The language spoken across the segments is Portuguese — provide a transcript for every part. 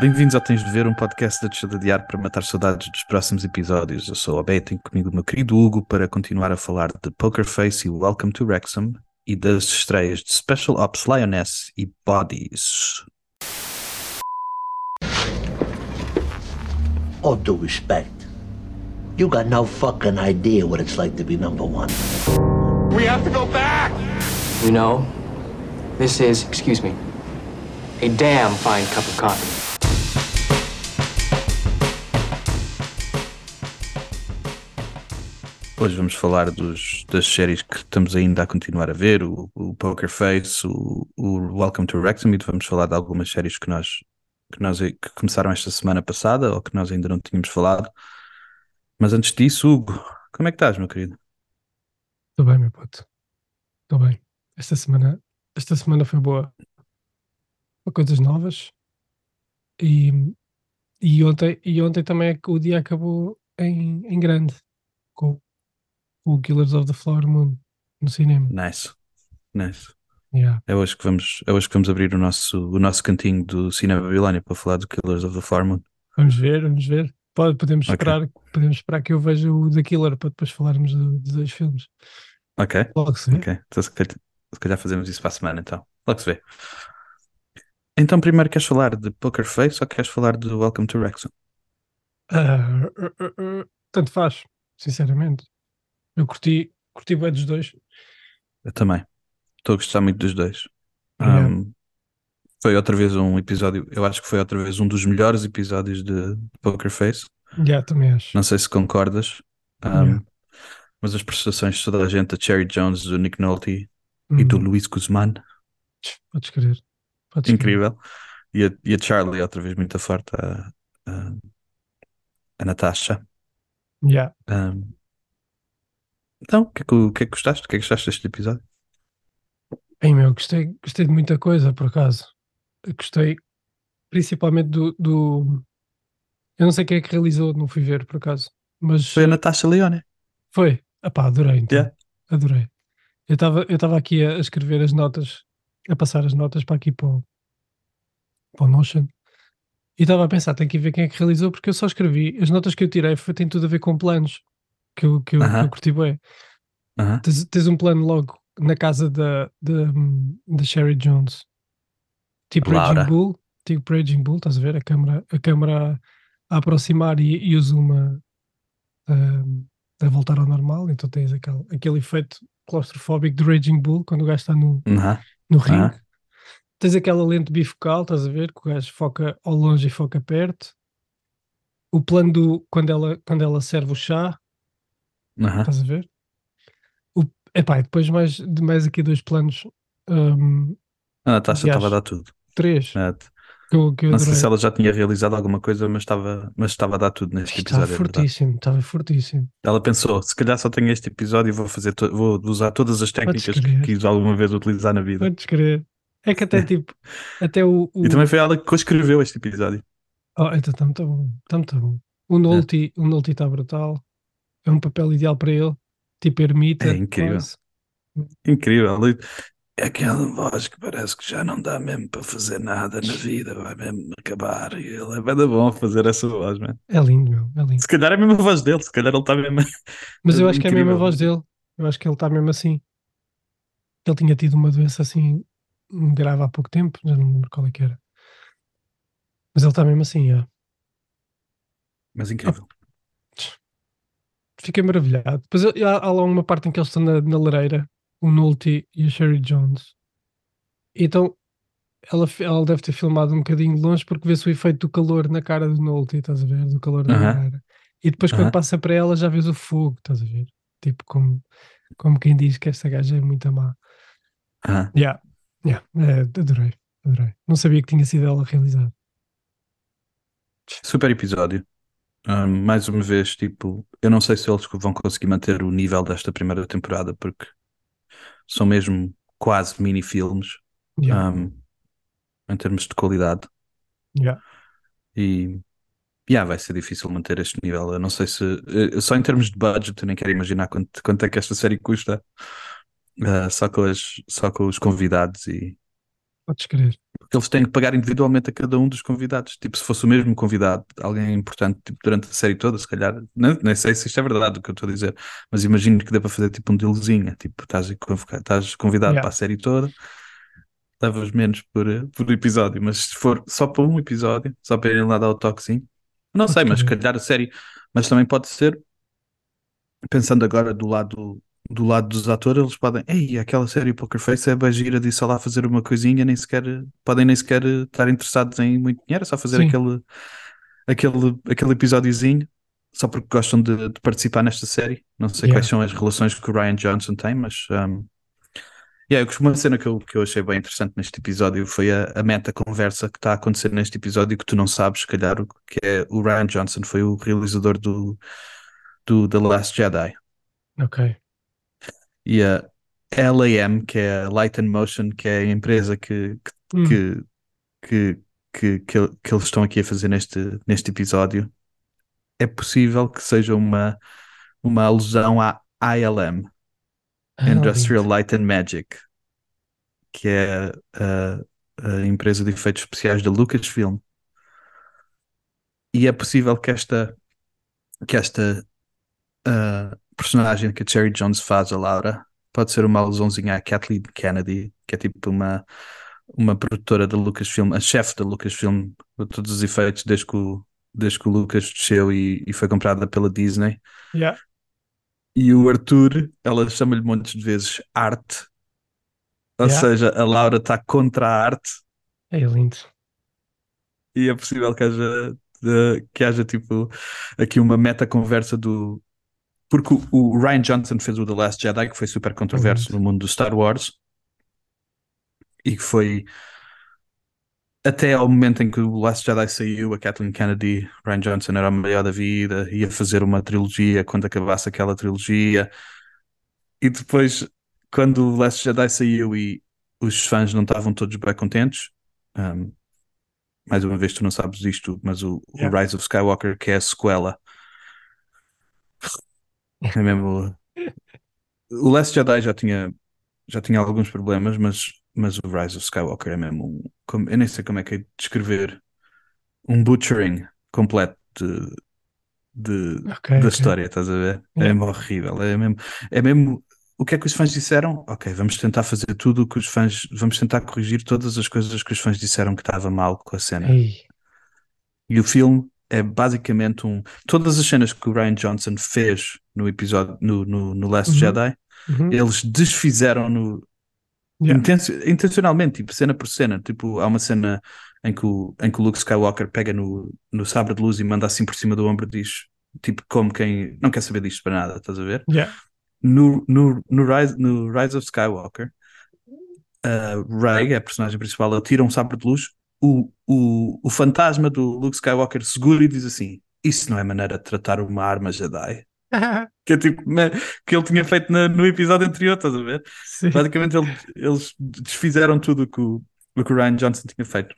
Bem-vindos ao Tens de Ver, um podcast da Deixa de Ar para matar saudades dos próximos episódios. Eu sou o Abé, tenho comigo o meu querido Hugo para continuar a falar de Poker Face e Welcome to Wrexham e das estreias de Special Ops Lioness e Bodies. All due respect, you got no fucking idea what it's like to be number one. We have to go back! You know, this is, excuse me, a damn fine cup of coffee. Hoje vamos falar dos, das séries que estamos ainda a continuar a ver, o, o Poker Face, o, o Welcome to Wrexham, e vamos falar de algumas séries que nós, que nós que começaram esta semana passada ou que nós ainda não tínhamos falado. Mas antes disso, Hugo, como é que estás, meu querido? Estou bem, meu puto. Estou bem. Esta semana, esta semana foi boa. Foi coisas novas. E, e, ontem, e ontem também é o dia acabou em, em grande. Com o Killers of the Flower Moon no cinema. Nice, nice. Yeah. É hoje que vamos, é hoje que vamos abrir o nosso, o nosso cantinho do Cinema Babilónia para falar do Killers of the Flower Moon. Vamos ver, vamos ver. Pode, podemos, Ok. esperar, podemos esperar que eu veja o The Killer para depois falarmos do- dos dois filmes. Ok, Logo se vê. ok. Então se calhar, se calhar fazemos isso para a semana, então. Logo se vê. Então, primeiro queres falar de Poker Face ou queres falar de Welcome to Wrexham? Ah, ah, ah, ah, tanto faz, sinceramente. Eu curti, curti bem dos dois. Eu também. Estou a gostar muito dos dois. Yeah. Um, foi outra vez um episódio, eu acho que foi outra vez um dos melhores episódios de Poker Face. Já, também acho. Não sei se concordas. Um, Yeah. Mas as prestações de toda a gente, a Cherry Jones, do Nick Nolte e do Hum, Luís Guzmán, Podes crer. Podes incrível. E a, e a Charlie, outra vez muito forte, a, a, a Natasha. Já. Um, então, o que, é que, o que é que gostaste? O que é que gostaste deste episódio? Bem, meu, gostei, gostei de muita coisa, por acaso. Gostei principalmente do, do- Eu não sei quem é que realizou, não fui ver, por acaso. Mas Foi a Natasha Leone. foi. Epá, adorei, então. Yeah. Adorei. Eu estava eu aqui a, escrever as notas, a passar as notas para aqui para o, para o Notion. E estava a pensar, tem que ver quem é que realizou, porque eu só escrevi. As notas que eu tirei foi, tem tudo a ver com planos que eu, que eu, que Aham. eu curti bem. Aham. Tens, tens um plano logo na casa da, da, da Sherry Jones. Tipo Laura. Raging Bull. Tipo Raging Bull, estás a ver? A câmera, a câmera a aproximar e, e o zoom a, a, a voltar ao normal. Então tens aquele, aquele efeito claustrofóbico de Raging Bull quando o gajo está no, no ringue. Tens aquela lente bifocal, estás a ver? Que o gajo foca ao longe e foca perto. O plano do quando ela, quando ela serve o chá, Aham. Estás a ver? O, epá, e depois mais, de mais aqui dois planos, hum, A Natasha estava a dar tudo. três, né? que eu, que eu Não sei se ela já tinha realizado alguma coisa, mas estava, mas estava a dar tudo neste Estava episódio. é verdade. fortíssimo, estava fortíssimo. Ela pensou, se calhar só tenho este episódio e vou fazer, vou usar todas as técnicas que quis alguma vez utilizar na vida. Podes crer. É que até tipo, até o. o E também foi ela que coescreveu este episódio. oh, então está muito bom, está muito bom. O o Nolte está brutal, é um papel ideal para ele, tipo ermita. É incrível. quase. Incrível. É aquela voz que parece que já não dá mesmo para fazer nada na vida, vai mesmo acabar. E ele é bem da bom fazer essa voz, man. É lindo, meu, é lindo. Se calhar é a mesma voz dele, se calhar ele está mesmo. Mas eu É acho que é a mesma incrível. voz dele. Eu acho que ele está mesmo assim. Ele tinha tido uma doença assim grave há pouco tempo, já não me lembro qual é que era. Mas ele está mesmo assim, já. Mas incrível. Fiquei maravilhado. Depois há, há lá uma parte em que eles estão na, na lareira, o Nolte e a Sherry Jones. Então ela, ela deve ter filmado um bocadinho longe porque vê-se o efeito do calor na cara do Nolte, estás a ver? Do calor da lareira. E depois quando passa para ela já vês o fogo, estás a ver? Tipo como, como quem diz que esta gaja é muito má. Aham. Yeah, yeah, é, adorei, adorei. Não sabia que tinha sido ela a realizar. Super episódio. Mais uma vez, tipo, eu não sei se eles vão conseguir manter o nível desta primeira temporada, porque são mesmo quase mini-filmes Yeah, um, em termos de qualidade. yeah. E yeah, vai ser difícil manter este nível. Eu não sei se. eh, Só em termos de budget, eu nem quero imaginar quanto, quanto é que esta série custa. Ah, só, com as, só com os convidados e, Podes crer. Porque eles têm que pagar individualmente a cada um dos convidados. Tipo, se fosse o mesmo convidado, alguém importante, tipo, durante a série toda, se calhar, nem, nem sei se isto é verdade o que eu estou a dizer, mas imagino que dê para fazer tipo um dealzinho. Tipo, estás, convidado Yeah. para a série toda, levas menos por, eh, por episódio, mas se for só para um episódio, só para irem lá dar o toquezinho, não sei, mas se calhar a série, mas também pode ser, pensando agora do lado. Do lado dos atores, eles podem. Ei, aquela série Poker Face é bem gira de só lá fazer uma coisinha, nem sequer podem nem sequer estar interessados em muito dinheiro, é só fazer Sim. aquele, aquele, aquele episódiozinho só porque gostam de, de participar nesta série. Não sei Yeah. quais são as relações que o Ryan Johnson tem, mas um, yeah, uma cena que eu, que eu achei bem interessante neste episódio foi a, a meta conversa que está a acontecer neste episódio que tu não sabes, se calhar, que é o Ryan Johnson foi o realizador do, do The Last Jedi. Ok. E a LAM, que é a Light and Motion, que é a empresa que, que, Hum, que, que, que, que el- que eles estão aqui a fazer neste, neste episódio, é possível que seja uma, uma alusão à ILM, ah, Industrial. Light and Magic, que é a, a empresa de efeitos especiais da Lucasfilm. E é possível que esta, que esta ah, personagem que a Cherry Jones faz, a Laura, pode ser uma alusãozinha à Kathleen Kennedy, que é tipo uma, uma produtora da Lucasfilm, a chefe da Lucasfilm, de todos os efeitos, desde que o, desde que o Lucas desceu e, e foi comprada pela Disney. Yeah. E o Arthur, ela chama-lhe montes de vezes arte, ou Yeah. seja, a Laura está contra a arte É lindo. e é possível que haja, que haja tipo aqui uma meta conversa do. Porque o, o Ryan Johnson fez o The Last Jedi, que foi super controverso Uhum. no mundo do Star Wars e que foi até ao momento em que o Last Jedi saiu, a Kathleen Kennedy, Ryan Johnson era o melhor da vida, ia fazer uma trilogia quando acabasse aquela trilogia, e depois, quando o Last Jedi saiu e os fãs não estavam todos bem contentes, um, mais uma vez tu não sabes isto, mas o, o Yeah. Rise of Skywalker, que é a sequela, é mesmo. O Last Jedi já tinha, já tinha alguns problemas, mas, mas o Rise of Skywalker é mesmo um. como- eu nem sei como é que é de descrever um butchering completo de, de, Ok, da ok. história, estás a ver? É mesmo horrível. É mesmo, é mesmo. O que é que os fãs disseram? Ok, vamos tentar fazer tudo o que os fãs. Vamos tentar corrigir todas as coisas que os fãs disseram que estava mal com a cena. Ei, E o filme é basicamente um. Todas as cenas que o Ryan Johnson fez no episódio, no, no, no Last Uhum. Jedi, uhum, eles desfizeram no. yeah, intencio- intencionalmente, tipo, cena por cena. Tipo, há uma cena em que o, em que o Luke Skywalker pega no, no sabre de luz e manda assim por cima do ombro e diz, tipo, como quem não quer saber disto para nada, estás a ver? yeah, No, no, no, Rise, no Rise of Skywalker, a Rey, a personagem principal, ela tira um sabre de luz, o, o, o fantasma do Luke Skywalker segura e diz assim: Isso não é maneira de tratar uma arma Jedi. Que é tipo, né, que ele tinha feito na- no episódio anterior, estás a ver? Sim. Basicamente, ele- eles desfizeram tudo o que o, o que o Ryan Johnson tinha feito.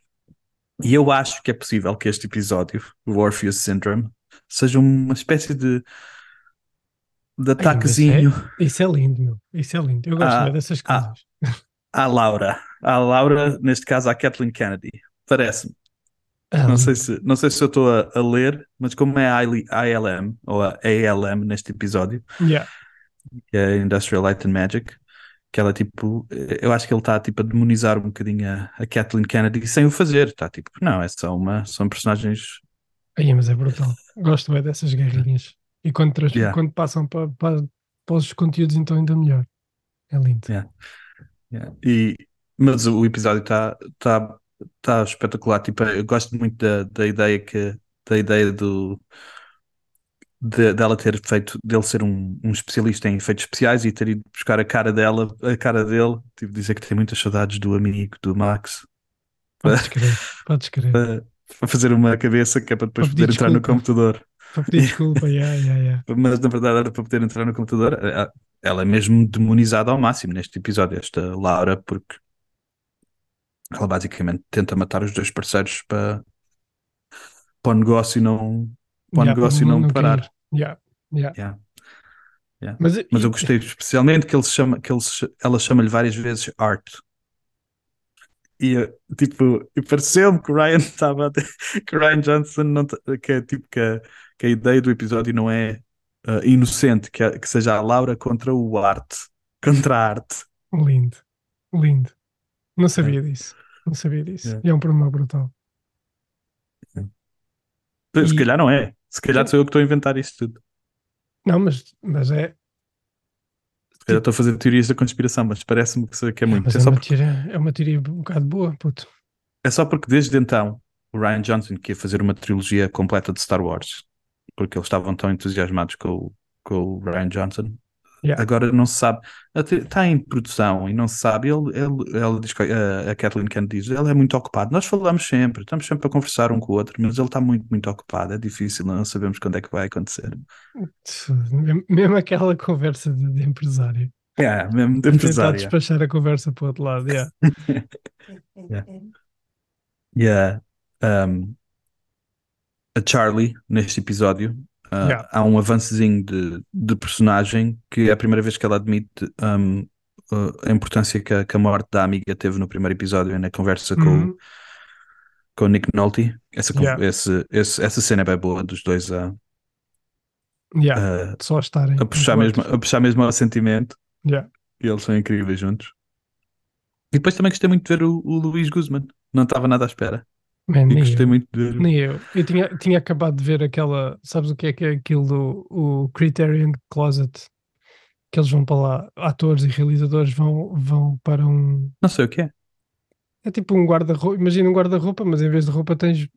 E eu acho que é possível que este episódio, o Orpheus Syndrome, seja uma espécie de, de Ai, mas ataquezinho Isso é lindo, meu. Isso é lindo. Eu gosto Ah, bem dessas ah. coisas. à Laura. À Laura, neste caso, à Kathleen Kennedy. Parece-me. Ah, Não sei se, não sei se eu estou a, a ler, mas como é a IL- ILM, ou a ALM neste episódio, Yeah. que é Industrial Light and Magic, que ela tipo, eu acho que ele está tipo a demonizar um bocadinho a, a Kathleen Kennedy sem o fazer, está tipo, não, é só uma, são personagens, Aí, mas é brutal. Gosto bem dessas guerrinhas. E quando, trans- Yeah. quando passam para, para, para os conteúdos, então ainda melhor. É lindo. Yeah. yeah. E, mas o episódio está tá, tá espetacular, tipo, eu gosto muito da, da ideia que, da ideia do de- dela ter feito, dele ser um, um especialista em efeitos especiais e ter ido buscar a cara dela, a cara dele, tipo, dizer que tem muitas saudades do amigo, do Max, Podes crer. Podes crer. para, para fazer uma cabeça que é para depois Para poder entrar no desculpa. computador. Para pedir desculpa. Yeah, yeah, yeah. Mas na verdade era para poder entrar no computador. Ela é mesmo demonizada ao máximo neste episódio, esta Laura, porque ela basicamente tenta matar os dois parceiros para, para o negócio não, para o Yeah, negócio para não, parar. Yeah, yeah. Mas, Mas eu gostei especialmente que, ele chama, que ele, ela chama-lhe várias vezes art. E tipo, e pareceu-me que o Ryan estava a que o Ryan Johnson não que é tipo que a, que a ideia do episódio não é ah, inocente, que, é- que seja a Laura contra o arte, contra a arte. Lindo, lindo. Não sabia disso. Não sabia disso. É. E é um problema brutal. Se E- calhar não é. Se calhar sou eu que estou a inventar isto tudo. Não, mas, mas é. Se calhar estou a fazer teorias da conspiração, mas parece-me que, é muito. Mas É é, uma porque, teoria, é uma teoria um bocado boa, puto. é só porque desde então o Ryan Johnson queria fazer uma trilogia completa de Star Wars, porque eles estavam tão entusiasmados com com o Ryan Johnson. Yeah. Agora não se sabe, está em produção e não se sabe. Ele, ele, ele diz a, a Kathleen Kennedy diz, ele é muito ocupado. Nós falamos sempre, estamos sempre a conversar um com o outro, mas ele está muito, muito ocupado. É difícil, não sabemos quando é que vai acontecer. Mesmo- aquela conversa de, de empresário. É, mesmo de Tentar empresário. despachar a conversa para o outro lado. Yeah. Yeah. Um, a Charlie, neste episódio, uh, Yeah. há um avançozinho de, de personagem que é a primeira vez que ela admite um, uh, a importância que a, que a morte da amiga teve no primeiro episódio, na conversa com, o- Uhum. com o Nick Nolte. Essa, Yeah. esse, esse- essa cena é bem boa dos dois a, Yeah. Só estarem. a puxar mesmo, a puxar mesmo ao sentimento Yeah. e eles são incríveis juntos. E depois também gostei muito de ver o, o Luís Guzman. Não estava nada à espera. Man, E nem gostei eu. muito de ver. Nem eu. Eu tinha, tinha acabado de ver aquela. Sabes o que é que é aquilo do o Criterion Closet? Que eles vão para lá, atores e realizadores vão, vão para um. Não sei o que é. É tipo um guarda-roupa. Imagina um guarda-roupa, mas em vez de roupa tens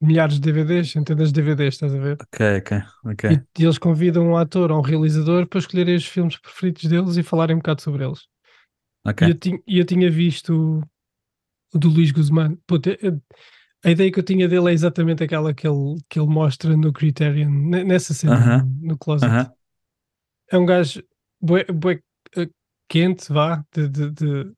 milhares de DVDs, centenas de DVDs, estás a ver? Ok, ok, ok. E, e eles convidam um ator ou um realizador para escolherem os filmes preferidos deles e falarem um bocado sobre eles. ok. E eu, tinha, e eu tinha visto o do Luís Guzmán. Puta, eu- a ideia que eu tinha dele é exatamente aquela que ele, que ele mostra no Criterion, ne- nessa cena, Aham. no, no Closet. Aham. É um gajo bué, bué, eh, quente, vá, de, de, de-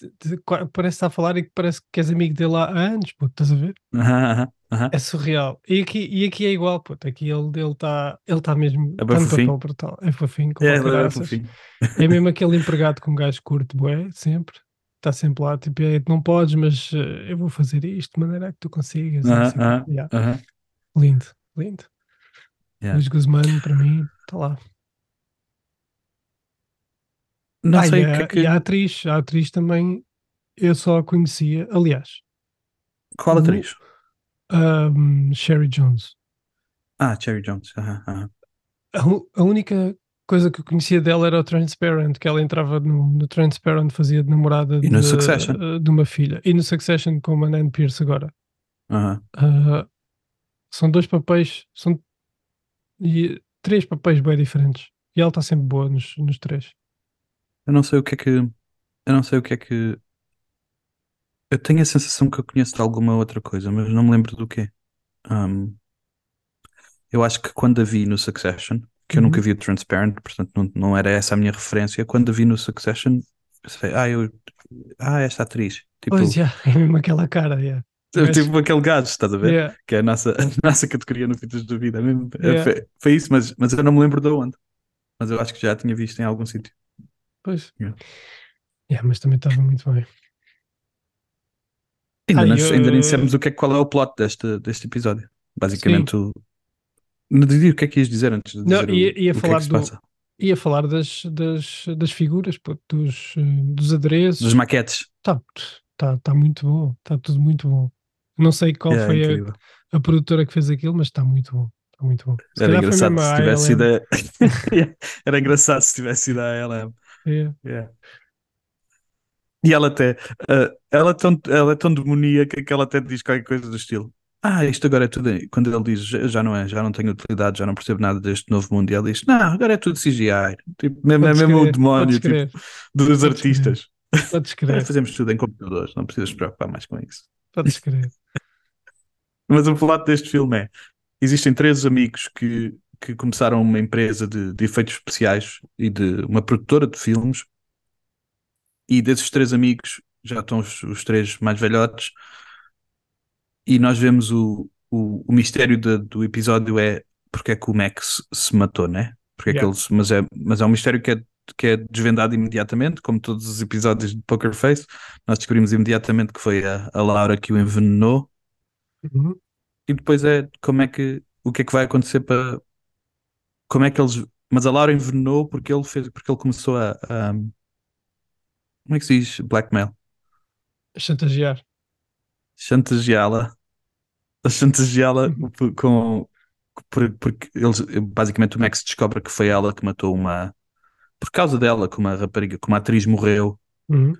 de- parece estar a falar e que parece que és amigo dele há anos, puto, estás a ver? Aham, aham. É surreal. E aqui, e aqui é igual, puto, aqui ele está ele tá, ele tá mesmo, É fofinho. papel brutal, é fofinho, com É, é caraças. fofinho. É mesmo aquele empregado que um gajo curte, bué, sempre. Está sempre lá, tipo, não podes, mas eh, eu vou fazer isto de maneira que tu consigas. Aham, sei o quê. aham, Yeah. aham. Lindo, lindo. Yeah. Luís Guzmán, para mim, está lá. Não Ah, sei e, o a, que é que. e a atriz, a atriz também eu só a conhecia, aliás, Qual o- atriz? um, Sherry Jones. Ah, Cherry Jones. Aham, aham. A, a única coisa que eu conhecia dela era o Transparent, que ela entrava no, no Transparent, fazia de namorada E no de, Succession? eh, de uma filha. E no Succession com a Nan Pierce agora. aham. Ah, são dois papéis, são e, três papéis bem diferentes. E ela está sempre boa nos, nos três. Eu não sei o que é que. Eu não sei o que é que. Eu tenho a sensação que eu conheço de alguma outra coisa, mas não me lembro do quê. Um, eu acho que quando a vi no Succession, que eu Uhum. nunca vi o Transparent, portanto não, não era essa a minha referência, quando a vi no Succession, pensei, ah, eu. Ah, esta atriz. Tipo, Pois, yeah, é mesmo aquela cara, yeah. tipo aquele gajo, estás a ver? Yeah, que é a nossa, a nossa categoria no Fitas da Vida. mesmo. É, Yeah. Foi, foi isso, mas, mas eu não me lembro de onde. Mas eu acho que já tinha visto em algum sítio. pois. Yeah. Yeah, mas também estava muito bem. Ainda, não- e, ainda nem dissemos o que é, qual é o plot deste, deste episódio. Basicamente, o... não diria o que é que ias dizer antes de Não, dizer o, ia- ia o que é falar que se do- passa. Ia falar das, das, das figuras, pô, dos, dos adereços. Dos maquetes. Está tá, tá muito bom. Está tudo muito bom. Não sei qual É, foi a, a produtora que fez aquilo, mas está muito bom. Está muito bom. Se Era engraçado se tivesse sido ILM. a... Era engraçado se tivesse sido a ela. Yeah. Yeah. E ela até, ah, ela, é tão, ela é tão demoníaca que ela até diz qualquer coisa do estilo. Ah, isto agora é tudo. Quando ele diz já, não é, já não tenho utilidade, já não percebo nada deste novo mundo, e ele diz: Não, agora é tudo CGI. Tipo, mesmo, é mesmo o demónio tipo, dos Podes artistas. podes crer, fazemos tudo em computadores, não precisas te preocupar mais com isso. podes crer. Mas o plot deste filme é: existem três amigos que, que começaram uma empresa de, de efeitos especiais e de uma produtora de filmes, e desses três amigos já estão os, os três mais velhotes, e nós vemos o, o, o mistério de- do episódio é porque é que o Max se matou, né? Porque é que Yeah. ele se- mas, é, mas é um mistério que é que é desvendado imediatamente, como todos os episódios de Poker Face. Nós descobrimos imediatamente que foi a, a Laura que o envenenou. Uhum. E depois é como é que o que é que vai acontecer para como é que eles. Mas a Laura envenenou porque ele fez, porque ele começou a, a- como é que se diz? Blackmail. Chantagear. Chantageá-la. Chantageá-la com por- porque eles basicamente o Max descobre que foi ela que matou uma por causa dela, como a rapariga, como a atriz morreu Uhum.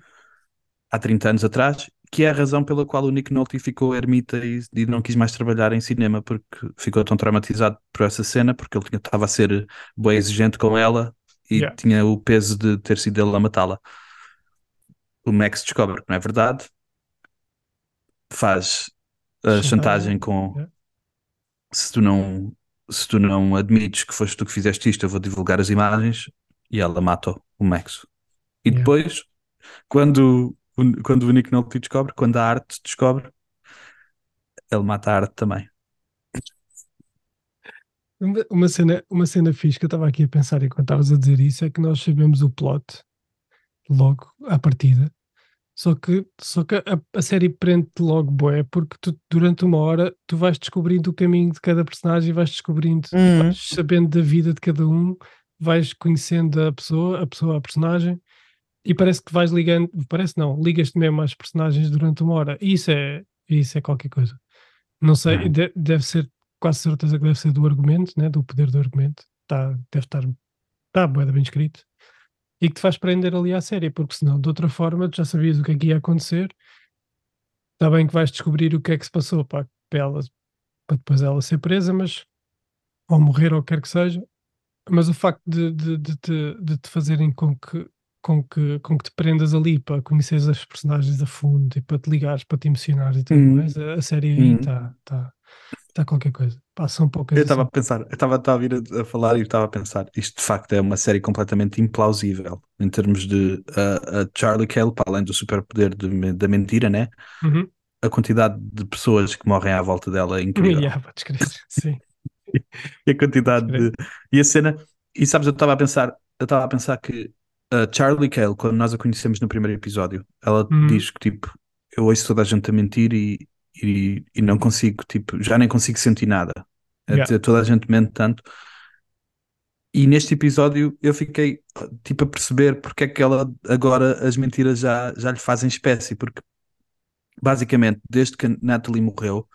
há 30 anos atrás, que é a razão pela qual o Nick Nolte ficou ermita e, e não quis mais trabalhar em cinema, porque ficou tão traumatizado por essa cena, porque ele estava a ser bem exigente com ela e Yeah. tinha o peso de ter sido ele a matá-la. O Max descobre que não é verdade, faz a Chantagem, chantagem com yeah. se tu não se tu não admites que foste tu que fizeste isto, eu vou divulgar as imagens e ela mata o Max. E depois, quando, o- quando o Nick Nolte descobre, quando a arte descobre, ele mata a arte também. Uma, uma cena, uma cena fixe que eu estava aqui a pensar enquanto estavas a dizer isso é que nós sabemos o plot logo à partida. Só que, só que a, a série prende-te logo bué, porque tu, durante uma hora tu vais descobrindo o caminho de cada personagem e vais descobrindo, Uhum. vais sabendo da vida de cada um, vais conhecendo a pessoa, a pessoa, a personagem, e parece que vais ligando, parece não, ligas-te mesmo às personagens durante uma hora. E isso é, isso é qualquer coisa. Não sei, Uhum. de- deve ser, quase certeza que deve ser do argumento, né? do poder do argumento. Tá, deve estar, está bué bem escrito. E que te faz prender ali à série, porque senão, de outra forma, tu já sabias o que é que ia acontecer. Está bem que vais descobrir o que é que se passou para, para, ela, para depois ela ser presa, mas ou morrer ou quer que seja. Mas o facto de, de, de, te, de te fazerem com que, com, que, com que te prendas ali para conheceres as personagens a fundo e para te ligares, para te emocionares e tudo Uhum. mais, a, a série aí está tá, tá qualquer coisa. Passam poucas Eu estava a assim. pensar, eu estava a vir a, a falar e estava a pensar, isto de facto é uma série completamente implausível em termos de a, a Charlie Cale, para além do superpoder da mentira, né? Uhum. A quantidade de pessoas que morrem à volta dela é incrível. Yeah. Sim. E a quantidade de. E a cena. E sabes, eu estava a pensar, eu estava a pensar que a Charlie Cale, quando nós a conhecemos no primeiro episódio, ela Uhum. diz que tipo, eu ouço toda a gente a mentir e, e, e não consigo, tipo, já nem consigo sentir nada. Yeah. Toda a gente mente tanto. E neste episódio eu fiquei tipo a perceber porque é que ela agora as mentiras já, já lhe fazem espécie, porque basicamente desde que a Natalie morreu,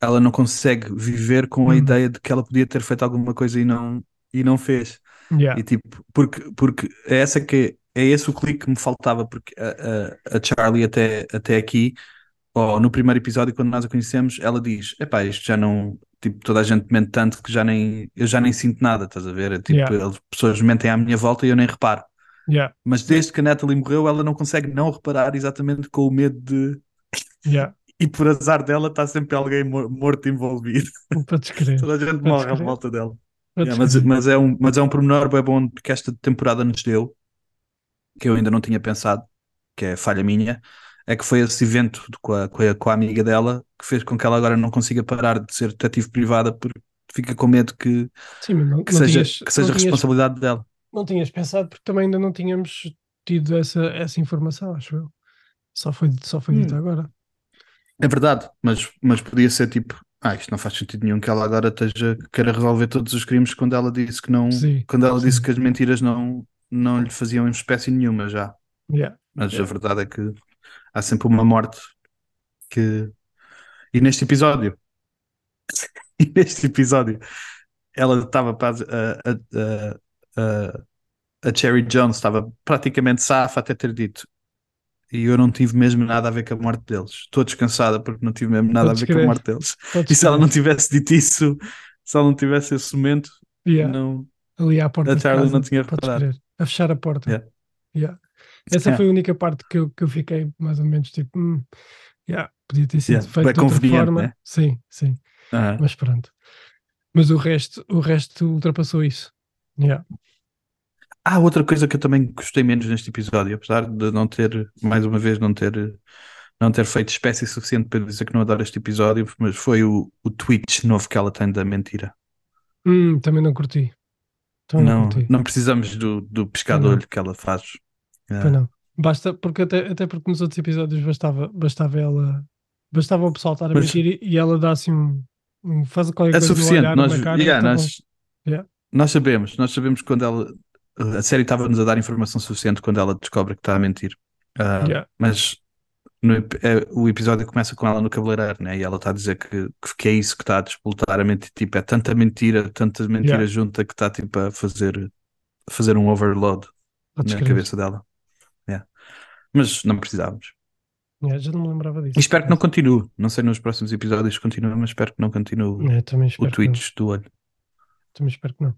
ela não consegue viver com a Hum. ideia de que ela podia ter feito alguma coisa e não, e não fez. Yeah. E tipo, porque, porque é essa que é esse o clique que me faltava, porque a, a, a Charlie até, até aqui, ou no primeiro episódio, quando nós a conhecemos, ela diz: Epá, isto já não. Tipo, toda a gente mente tanto que já nem, eu já nem sinto nada, estás a ver? É Tipo, Yeah. as pessoas mentem à minha volta e eu nem reparo. Yeah. Mas desde que a Natalie morreu, ela não consegue não reparar exatamente com o medo de. Yeah. E por azar dela, está sempre alguém mor- morto envolvido. Podes crer. Toda a gente Podes morre à crer. volta dela. Yeah, mas, mas, é um, mas é um pormenor bem bom que esta temporada nos deu, que eu ainda não tinha pensado, que é falha minha, é que foi esse evento com, a, com, a, com a amiga dela que fez com que ela agora não consiga parar de ser detetive privada porque fica com medo que, Sim, não, que não seja, tinhas, que seja tinhas, responsabilidade dela. não tinhas pensado porque também ainda não tínhamos tido essa, essa informação, acho eu. Só foi, só foi dito Hum. agora. É verdade, mas, mas podia ser tipo, ah, isto não faz sentido nenhum que ela agora esteja, queira resolver todos os crimes quando ela disse que não, Sim, quando ela disse sim. que as mentiras não, não lhe faziam espécie nenhuma já. Yeah. Mas Yeah. a verdade é que há sempre uma morte que. E neste episódio, e neste episódio, ela estava a, a, a, a Cherry Jones estava praticamente safa até ter dito. E eu não tive mesmo nada a ver com a morte deles. Estou descansada porque não tive mesmo nada Podes a ver com a morte deles. Podes E se ela não tivesse dito isso, se ela não tivesse esse momento, Yeah. não. Ali à porta A Charlie não tinha reparado. A fechar a porta. Yeah. Yeah. Essa Yeah. foi a única parte que eu, que eu fiquei mais ou menos tipo, hum, yeah, podia ter sido Yeah. feito de outra forma. né? Sim, sim. Ah, Mas pronto. Mas o resto, o resto ultrapassou isso. Yeah. Há outra coisa que eu também gostei menos neste episódio, apesar de não ter, mais uma vez, não ter, não ter feito espécie suficiente para dizer que não adoro este episódio, mas foi o, o twitch novo que ela tem da mentira. Hum, também não curti. Também Não, curti. não precisamos do, do piscador que ela faz. Ah, Pois não. Basta, porque até, até porque nos outros episódios bastava, bastava ela, bastava o pessoal estar a Mas- mentir e, ela dá assim um, um faz qualquer É coisa suficiente. olhar, Nós, cara, yeah, tá nós, Yeah. nós sabemos, nós sabemos quando ela. A série estava-nos a dar informação suficiente quando ela descobre que está a mentir. Ah, Yeah. Mas no é, o episódio começa com ela no cabeleireiro, né? E ela está a dizer que, que, é isso que está a despoltar a mentir. Tipo, é tanta mentira, tanta mentira Yeah. junta que está tipo a fazer, a fazer um overload Pode na escrever. cabeça dela. Mas não precisávamos. Yeah, já não me lembrava disso. E espero que não continue. Não sei nos próximos episódios se continua, mas espero que não continue É, também o. Twitch do olho. Também espero que não.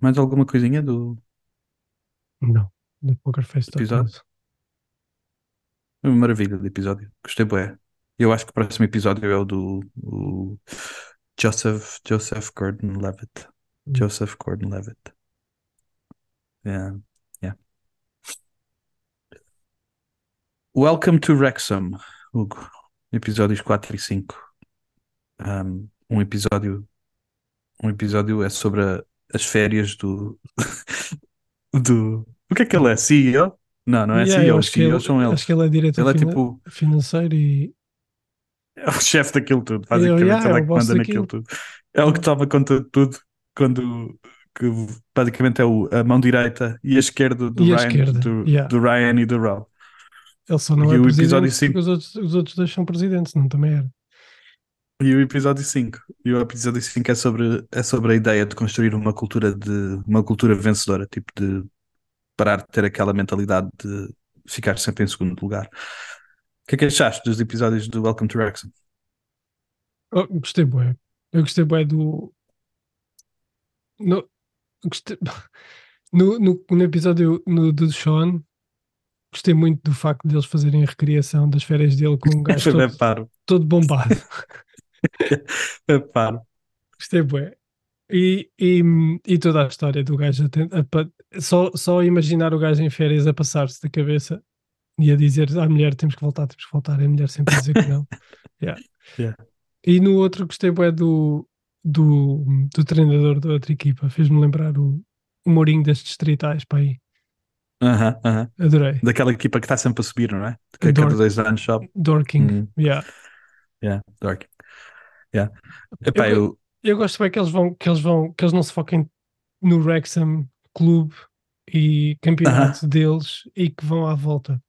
Mais alguma coisinha do Não. Do Poker Face Episódio? uma maravilha de episódio? Gostei bué. Eu acho que o próximo episódio é o do o Joseph Joseph Gordon-Levitt. Hum. Joseph Gordon-Levitt. Yeah. Yeah. Welcome to Wrexham, Hugo. Episódios 4 e 5. Um, um episódio um episódio é sobre a- as férias do do o que é que ele é? CEO? Não, não é Yeah, CEO, os que ele- são eles. Acho que ele é diretor Ele é tipo financeiro e é o chefe daquilo tudo, basicamente. yeah, ele é é que manda naquilo tudo. É o que toma conta de tudo quando que basicamente é o, a mão direita e a esquerda do, E Ryan, esquerda, do, yeah. do Ryan e do Rob. Ele só não E é o episódio porque cinco? os outros, os outros dois são presidentes, não também era. E o episódio 5. E o episódio 5 é sobre, é sobre a ideia de construir uma cultura de uma cultura vencedora, tipo de parar de ter aquela mentalidade de ficar sempre em segundo lugar. O que é que achaste dos episódios do Welcome to Wrexham? Oh, gostei bué. Eu gostei bué do. No, gostei- no, no, no episódio no, do Sean, gostei muito do facto deles fazerem a recriação das férias dele com um gajo todo, todo bombado. É paro. Gostei bué. E, e, e toda a história do gajo a a só, só imaginar o gajo em férias a passar-se da cabeça e a dizer à mulher temos que voltar, temos que voltar, e a mulher sempre a dizer que não. Yeah. Yeah. E no outro gostei bué do, do, do treinador da outra equipa, fez-me lembrar o, o Mourinho das distritais, para aí. Aham, aham. Adorei. Daquela equipa que está sempre a subir, não é? Que a cada dois anos sobe. Dorking. Hum. Yeah. Yeah, Dork. Yeah. Epá, Eu- eu, Eu gosto bem que eles vão, que eles vão, que eles não se foquem no Wrexham Clube e campeonato deles e que vão à volta.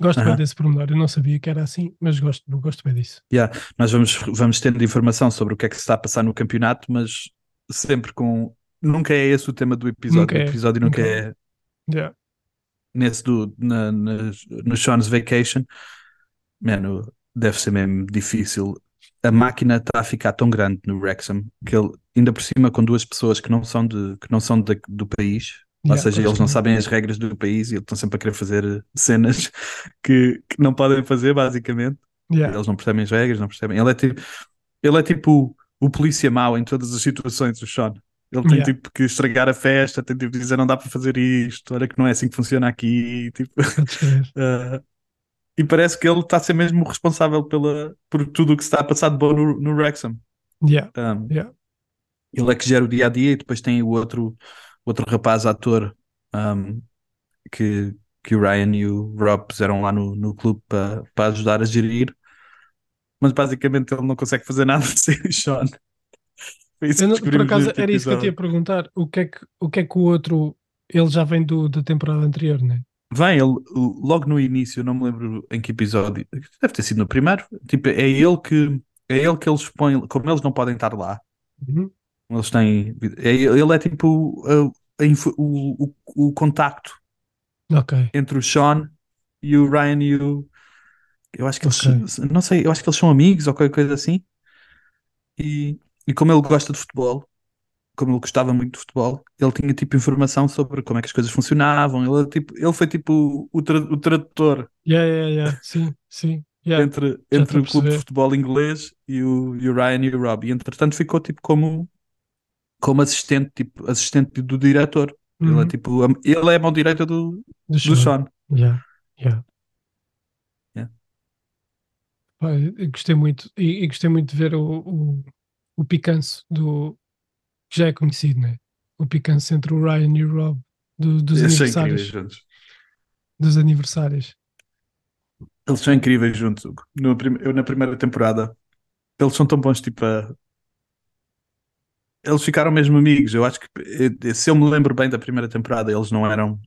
Gosto bem Aham. desse pormenor. Eu não sabia que era assim, mas gosto, gosto bem disso. nós vamos, vamos tendo informação sobre o que é que se está a passar no campeonato, mas sempre com. Nunca é esse o tema do episódio. Nunca o é, episódio nunca, nunca é Yeah. nesse do, na, nas- no Sean's Vacation. Mano, deve ser mesmo difícil. A máquina está a ficar tão grande no Wrexham que ele, ainda por cima, com duas pessoas que não são, de, que não são da- do país, ou Yeah, seja, eles não sabem as regras do país e eles estão sempre a querer fazer cenas que, que não podem fazer, basicamente. Yeah. Eles não percebem as regras, não percebem. Ele é tipo, ele é tipo o, o polícia mau em todas as situações, o Sean. Ele tem Yeah. tipo que estragar a festa, tem tipo de dizer não dá para fazer isto, olha que não é assim que funciona aqui. Tipo, ah, e parece que ele está a ser mesmo responsável pela, por tudo o que se está a passar de bom no, no Wrexham. Yeah. Um, Yeah. ele é que gera o dia a dia e depois tem o outro, outro rapaz ator um, que, que o Ryan e o Rob puseram lá no, no clube para para ajudar a gerir, mas basicamente ele não consegue fazer nada sem o Sean. Eu não- por acaso era isso que eu te ia perguntar. O que é que o, que é que o outro. Ele já vem do, da temporada anterior, né? Vem, ele, logo no início, não me lembro em que episódio, deve ter sido no primeiro. Tipo, é ele que é ele que eles põem, como eles não podem estar lá, Uhum. eles têm. é- ele é tipo a- a o, o, o contacto entre o Sean e o Ryan e o. Eu acho que eles. Ok. Não sei, eu acho que eles são amigos ou qualquer coisa assim. E, e como ele gosta de futebol, como ele gostava muito de futebol, ele tinha tipo informação sobre como é que as coisas funcionavam. Ele, tipo, ele foi tipo o, tra- o tradutor Yeah, yeah, yeah. Sim, sim. Yeah. entre, já entre o clube de futebol inglês e o, e o Ryan e o Rob. E entretanto ficou tipo como, como assistente, tipo, assistente do diretor. Ele é Uhum. tipo, a- ele é a mão direita do, Do do Sean. Sean. Yeah, yeah. Yeah. Eu gostei muito e, e gostei muito de ver o, o, o picanço do que já é conhecido, né? o picância entre o Ryan e o Rob do- dos Eles são aniversários. incríveis juntos. Dos aniversários. Eles são incríveis juntos. Hugo. No eu, na primeira temporada, eles são tão bons, tipo, a- eles ficaram mesmo amigos. Eu acho que, eh, se eu me lembro bem da primeira temporada, eles não eram,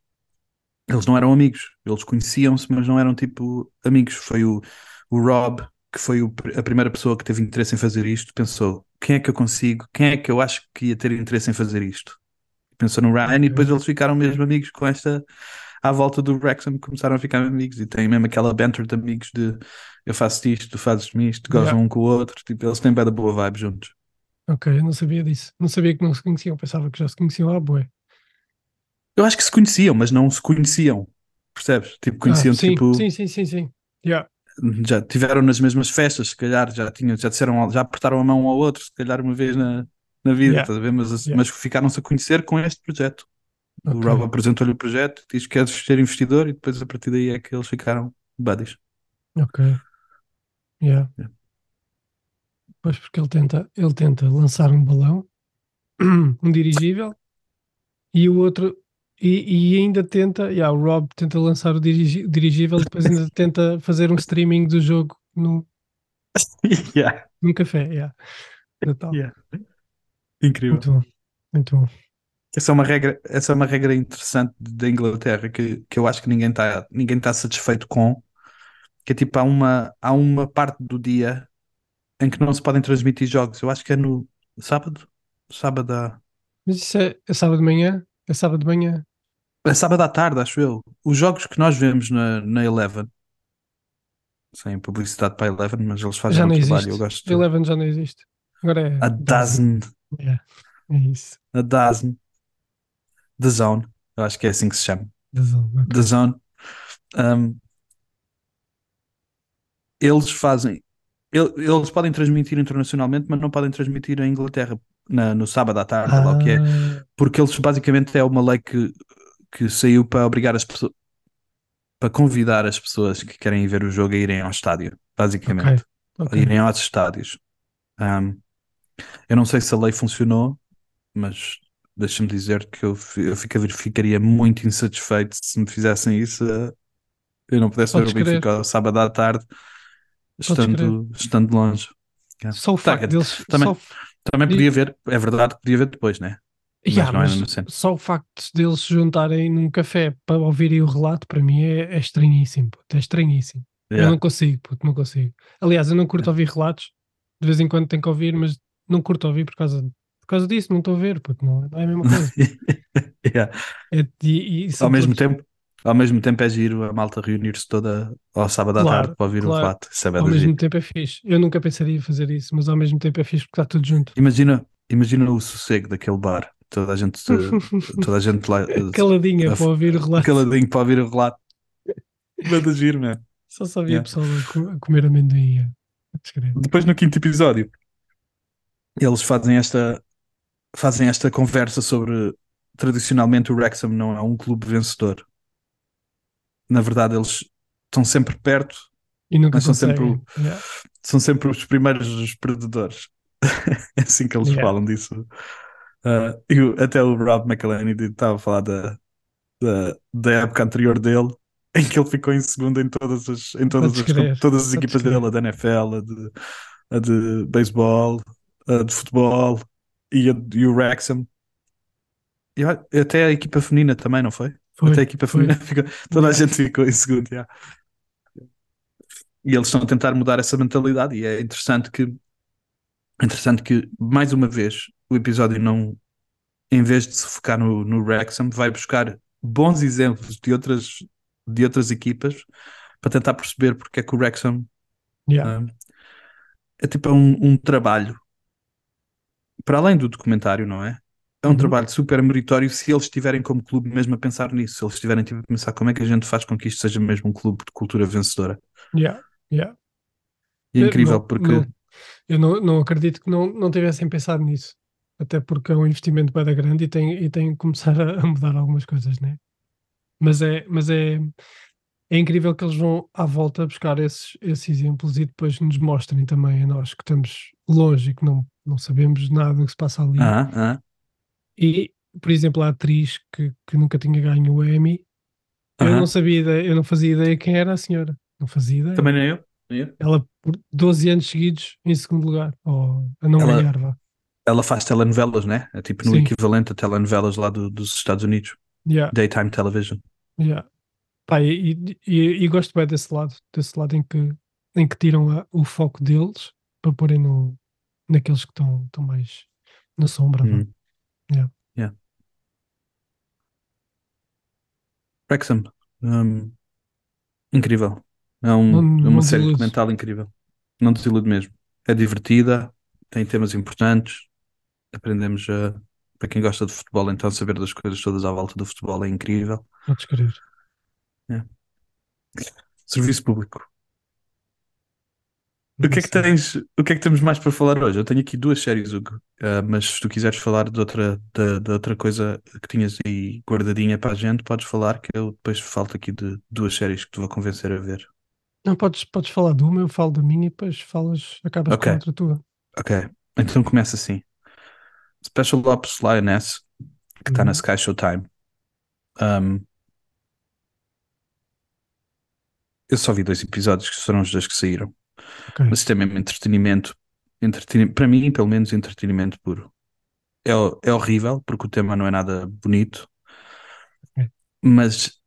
eles não eram amigos. Eles conheciam-se, mas não eram, tipo, amigos. Foi o, o Rob, que foi o a primeira pessoa que teve interesse em fazer isto, pensou, quem é que eu consigo? Quem é que eu acho que ia ter interesse em fazer isto? Pensou no Ryan e depois eles ficaram mesmo amigos com esta à volta do Wrexham começaram a ficar amigos e têm mesmo aquela banter de amigos de eu faço isto, tu fazes-me isto, gozam Yeah. um com o outro, tipo, eles têm bem da boa vibe juntos. Ok, eu não sabia disso. Não sabia que não se conheciam. Pensava que já se conheciam há bué. Eu acho que se conheciam, mas não se conheciam, percebes? Tipo, conheciam ah, sim, tipo, sim, sim, sim, sim. Yeah. Já tiveram nas mesmas festas, se calhar já tinham, já disseram, já apertaram a mão um ao outro, se calhar uma vez na, na vida, Yeah. Mas, Yeah. mas ficaram-se a conhecer com este projeto. O Ok. Rob apresentou-lhe o projeto, diz que quer ser investidor e depois a partir daí é que eles ficaram buddies. Ok. Yeah. Yeah. Pois porque ele tenta, ele tenta lançar um balão, um dirigível, e o outro, e, e ainda tenta, yeah, o Rob tenta lançar o dirigi- dirigível, depois ainda tenta fazer um streaming do jogo no, yeah. num café. Yeah. Natal. Yeah. Incrível. Muito bom, muito bom. Essa é uma regra, essa é uma regra interessante da Inglaterra que, que eu acho que ninguém está ninguém tá satisfeito com. Que é tipo, há uma, há uma parte do dia em que não se podem transmitir jogos. Eu acho que é no sábado. Sábado Mas isso é, é sábado de manhã? É sábado de manhã? é sábado à tarde, acho eu. Os jogos que nós vemos na, na Eleven, sem publicidade para a Eleven, mas eles fazem já um não trabalho. existe. Eu gosto de, Eleven já não existe. Agora é. a dozen, Yeah, é isso. a dozen, The Zone. Eu acho que é assim que se chama. Razão, ok. The Zone. Um, eles fazem. el- Eles podem transmitir internacionalmente, mas não podem transmitir em Inglaterra na- no sábado à tarde, ou lá o que é. Ah, Porque eles basicamente é uma lei que, que saiu para obrigar as pessoas para convidar as pessoas que querem ver o jogo a irem ao estádio, basicamente. ok. A irem aos estádios. Um, eu não sei se a lei funcionou, mas deixa-me dizer que eu, eu fica- ficaria muito insatisfeito se me fizessem isso. Eu não pudesse ver o Benfica ao sábado à tarde, estando, estando longe. Só o Tá, facto deles. também- só, Também podia ver, é verdade que podia ver depois, né? Mas Yeah, não é mas mesmo assim. só o facto deles se juntarem num café para ouvirem o relato, para mim é, é estranhíssimo. É estranhíssimo. Eu Yeah. não consigo, puto, não consigo. Aliás, eu não curto ouvir relatos. De vez em quando tenho que ouvir, mas não curto ouvir por causa, por causa disso. Não estou a ver, puto, não, não é a mesma coisa. Yeah. É, e, e Ao mesmo todos- tempo, ao mesmo tempo é giro a malta reunir-se toda ao sábado à Claro, tarde para ouvir o claro. relato. Isso é bué ao mesmo giro. tempo é fixe. Eu nunca pensaria em fazer isso, mas ao mesmo tempo é fixe porque está tudo junto. Imagina, imagina o sossego daquele bar. Toda a gente, toda a gente lá Caladinha a- para ouvir o relato. caladinho para ouvir o relato. Bué da giro, man. Só só via Yeah. pessoal a co- a comer amendoim. é. Depois no quinto episódio, eles fazem esta fazem esta conversa sobre tradicionalmente o Wrexham não é um clube vencedor. Na verdade, eles estão sempre perto, E nunca Mas são sempre conseguem. Yeah. são sempre os primeiros perdedores. é assim que eles Yeah. falam disso. Ah, e o- até o Rob McElhenney estava a falar da, da, da época anterior dele, em que ele ficou em segundo em todas as, em todas as, todas as podes equipas dele, a da NFL, a de, a de beisebol, a de futebol e, a, e o Wrexham. E até a equipa feminina também, não foi? Foi, até a equipa foi. feminina ficou, toda a gente ficou em segundo. yeah. E eles estão a tentar mudar essa mentalidade e é interessante que interessante que mais uma vez o episódio não em vez de se focar no, no Wrexham vai buscar bons exemplos de outras de outras equipas para tentar perceber porque é que o Wrexham Yeah. ah, é tipo um, um trabalho para além do documentário, não é? É um Uhum. trabalho super meritório se eles estiverem como clube mesmo a pensar nisso, se eles estiverem tipo, a pensar como é que a gente faz com que isto seja mesmo um clube de cultura vencedora. Yeah. Yeah. E é Eh, incrível não- porque não- eu não, não acredito que não, não tivessem pensado nisso. Até porque é um investimento bem grande e tem, e tem que começar a, a mudar algumas coisas, né? Mas é, mas é, é incrível que eles vão à volta buscar esses, esses exemplos e depois nos mostrem também a nós que estamos longe e que não, não sabemos nada do que se passa ali. ah, ah, E por exemplo, a atriz que, que nunca tinha ganho o Emmy, eu Aham. não sabia, ideia- eu não fazia ideia quem era a senhora. Não fazia ideia. Também nem eu. nem eu. Ela por 12 anos seguidos em segundo lugar, ou a não Ela- ganhar, vá. Ela faz telenovelas, né? É tipo no Sim. equivalente a telenovelas lá do- dos Estados Unidos. Yeah, Daytime television. yeah. Pá, e, e- e- e gosto bem desse lado, desse lado em que, em que tiram a- o foco deles para porem no, naqueles que estão, estão mais na sombra. vá. Hum. Yeah. Yeah. Wrexham. hum, incrível. É, um- Não- é uma série desilude. documental incrível. Não desilude mesmo. É divertida, tem temas importantes. Aprendemos a. Para quem gosta de futebol, então saber das coisas todas à volta do futebol é incrível. Podes querer. Serviço público. O que é que tens, o que é que temos mais para falar hoje? Eu tenho aqui duas séries, Hugo. Ah, mas se tu quiseres falar de outra, de, de outra coisa que tinhas aí guardadinha para a gente, podes falar que eu depois falto aqui de duas séries que te vou convencer a ver. Não, podes, podes falar de uma, eu falo da minha e depois falas, acabas Ok. com outra tua. Ok, então começa assim. Special Ops Lioness, que está na Uhum. Sky Showtime. Um, eu só vi dois episódios, que foram os dois que saíram. Ok. Mas isto é mesmo entretenimento. entretenimento para mim, pelo menos, entretenimento puro. É, é horrível, porque o tema não é nada bonito. Ok. Mas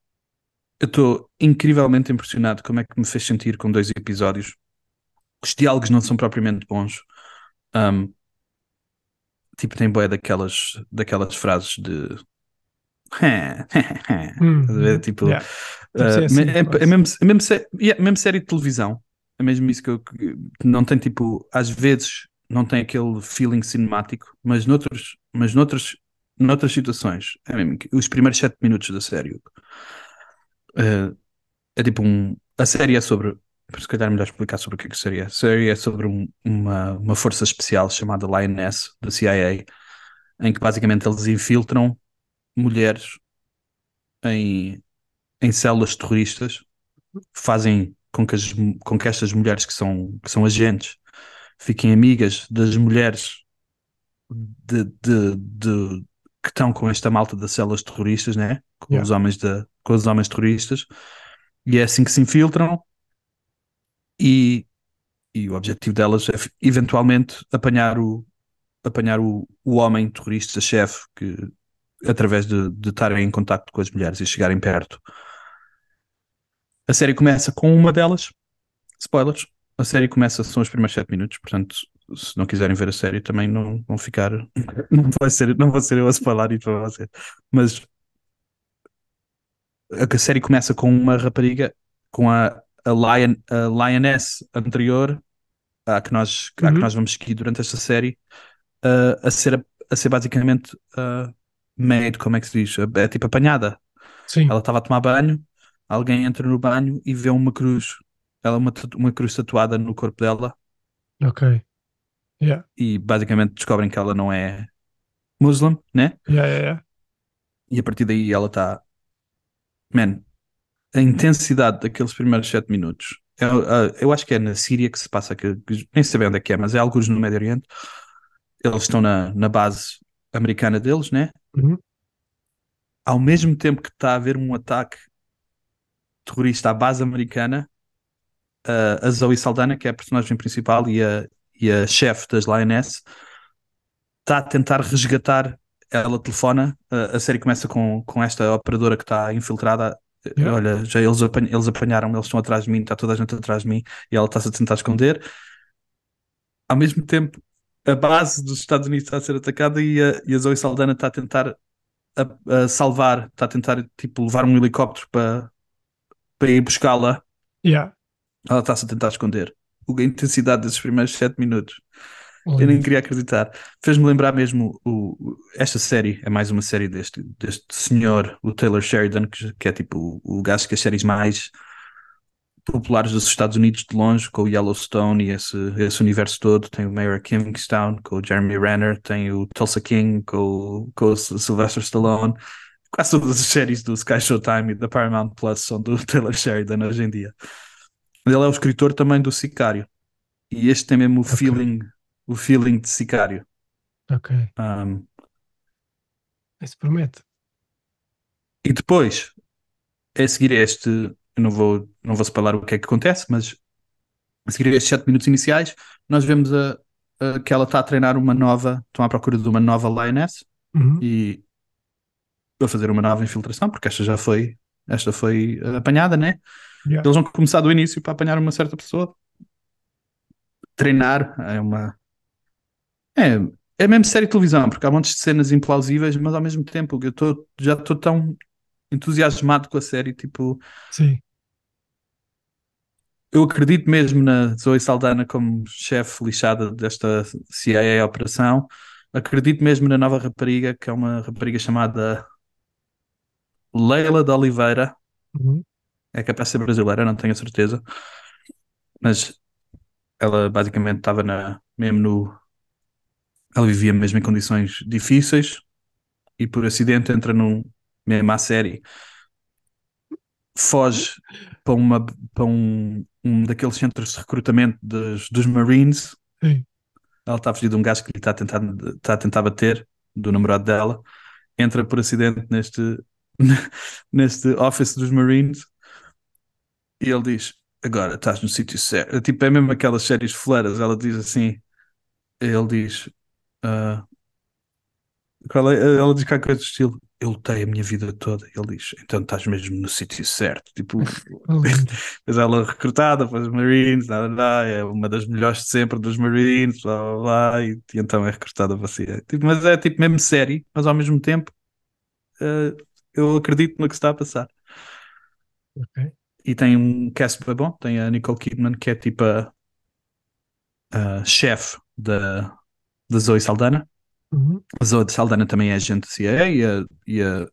eu estou incrivelmente impressionado como é que me fez sentir com dois episódios. Os diálogos não são propriamente bons. Um, tipo, tem boé daquelas, daquelas frases de. Hum, hum, Tipo, yeah. Uh, é assim, é, quase. é mesmo, é, mesmo yeah, mesmo série de televisão. É mesmo isso que eu não tem tipo, às vezes não tem aquele feeling cinemático, mas noutros, mas noutras, noutras situações, é mesmo que os primeiros sete minutos da série uh, é tipo um. A série é sobre. Se calhar é melhor explicar sobre o que é que a série é. A série é sobre um- uma, uma força especial chamada Lioness, da CIA, em que basicamente eles infiltram mulheres em, em células terroristas, fazem com que, as, com que estas mulheres que são, que são agentes fiquem amigas das mulheres de, de, de- que estão com esta malta das células terroristas, né? com, Yeah. os homens da, com os homens terroristas, e é assim que se infiltram. E, e o objetivo delas é eventualmente apanhar o, apanhar o, o homem terrorista-chefe que através de, de estarem em contacto com as mulheres e chegarem perto. A série começa com uma delas. Spoilers. A série começa, são os primeiros 7 minutos, portanto, se não quiserem ver a série, também não vão ficar. Não vai ser, não vou ser eu a spoiler isso para vocês. Mas a, série começa com uma rapariga, com a, a, Lion, a Lioness anterior, à que, nós, à que Uhum. nós vamos seguir durante esta série, a, a, ser, a ser basicamente uh, made, como é que se diz? É tipo apanhada. Sim, Ela estava a tomar banho, alguém entra no banho e vê uma cruz. Ela uma, tatu- uma cruz tatuada no corpo dela ok. Yeah, e basicamente descobrem que ela não é muçulmana, né? yeah, yeah, yeah. E a partir daí ela está. Man, a intensidade daqueles primeiros 7 minutos. Eu, ah, eu acho que é na Síria que se passa, que- nem sei bem onde é que é, mas é alguns no Médio Oriente. Eles estão na, na base americana deles, né? Uhum. Ao mesmo tempo que está a haver um ataque terrorista à base americana, a, a Zoe Saldana, que é a personagem principal e a, e a chefe das Lioness, está a tentar resgatar. Ela telefona, a, a série começa com, com esta operadora que está infiltrada. Yeah. Olha, já eles, apanha- eles apanharam, eles estão atrás de mim, está toda a gente atrás de mim e ela está-se a tentar esconder. Ao mesmo tempo, a base dos Estados Unidos está a ser atacada e a, e a Zoe Saldana está a tentar a, a salvar, está a tentar tipo, levar um helicóptero para, para ir buscá-la Yeah. ela está-se a tentar esconder. O- A intensidade desses primeiros 7 minutos. Eu nem queria acreditar. Fez-me lembrar mesmo o, o- esta série, é mais uma série deste, deste senhor, o Taylor Sheridan, que, que é tipo o, o gajo que as séries mais populares dos Estados Unidos de longe, com o Yellowstone e esse, esse universo todo. Tem o Mayor Kingstown, com o Jeremy Renner, tem o Tulsa King, com, com o Sylvester Stallone. Quase todas as séries do Sky Showtime e da Paramount Plus são do Taylor Sheridan hoje em dia. Ele é o escritor também do Sicário. E este tem mesmo o Ok. feeling, o feeling de Sicário. ok. Um, Isso promete. E depois, a seguir este, eu não vou, não vou separar o que é que acontece, mas a seguir estes 7 minutos iniciais, nós vemos a, a- que ela está a treinar uma nova, estão à procura de uma nova Lioness Uhum. e a fazer uma nova infiltração, porque esta já foi, esta foi eh, apanhada, né? Yeah. Eles vão começar do início para apanhar uma certa pessoa. Treinar é uma. É, é mesmo série de televisão, porque há montes de cenas implausíveis, mas ao mesmo tempo eu tô, já estou tão entusiasmado com a série. Tipo, Sim. eu acredito mesmo na Zoe Saldana como chefe lixada desta CIA operação. Acredito mesmo na nova rapariga, que é uma rapariga chamada Leila de Oliveira. Uhum. É capaz de ser brasileira, não tenho a certeza. Mas ela basicamente estava na, mesmo no. Ela vivia mesmo em condições difíceis e por acidente entra num, mesmo à série. Foge para, uma, para um, um daqueles centros de recrutamento dos, dos Marines. Sim. Ela está a fugir de um gajo que lhe está a tentar, está a tentar bater, do namorado dela. Entra por acidente neste, neste office dos Marines e ele diz: Agora estás no sítio certo. Tipo, é mesmo aquelas séries fleiras. Ela diz assim: Ele diz: qual é? Ela diz qualquer coisa do estilo: Eu lutei a minha vida toda. Ele diz: Então estás mesmo no sítio certo. Tipo. Mas ela é recrutada para os Marines, lá, é uma das melhores de sempre dos Marines, blá, blá, blá, e, e então é recrutada para si. Tipo, mas é tipo mesmo série, mas ao mesmo tempo eh, eu acredito no que está a passar. Ok. E tem um cast bem bom, tem a Nicole Kidman, que é tipo a, a chefe da, da Zoe Saldana. Uhum. A Zoe Saldana também é agente do CIA e a, e a,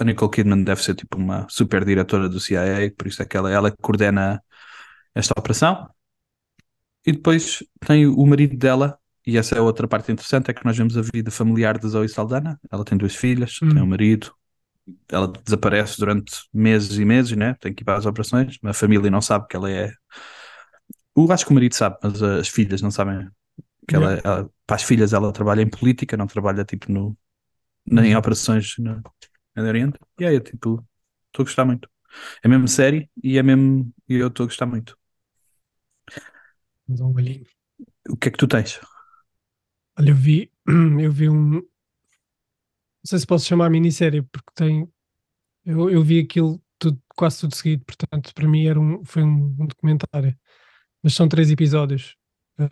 a Nicole Kidman deve ser tipo uma super diretora do CIA, por isso é que ela, ela coordena esta operação. E depois tem o marido dela, e essa é outra parte interessante, é que nós vemos a vida familiar de Zoe Saldana. Ela tem duas filhas, Hum. tem um marido, ela desaparece durante meses e meses, né? Tem que ir para as operações, a família não sabe que ela é. Eu acho que o marido sabe, mas as filhas não sabem que ela, ela- para as filhas ela trabalha em política, não trabalha tipo no, nem em Uhum. operações no, no Oriente. E aí, eu, tipo, estou a gostar muito. É mesmo série e é mesmo. E eu estou a gostar muito. Vamos dar um olhinho. O que é que tu tens? Olha, eu vi, eu vi um. Não sei se posso chamar minissérie, porque tem. Eu, eu vi aquilo tudo, quase tudo seguido, portanto, para mim era um, foi um, um documentário. Mas são três episódios. Eh,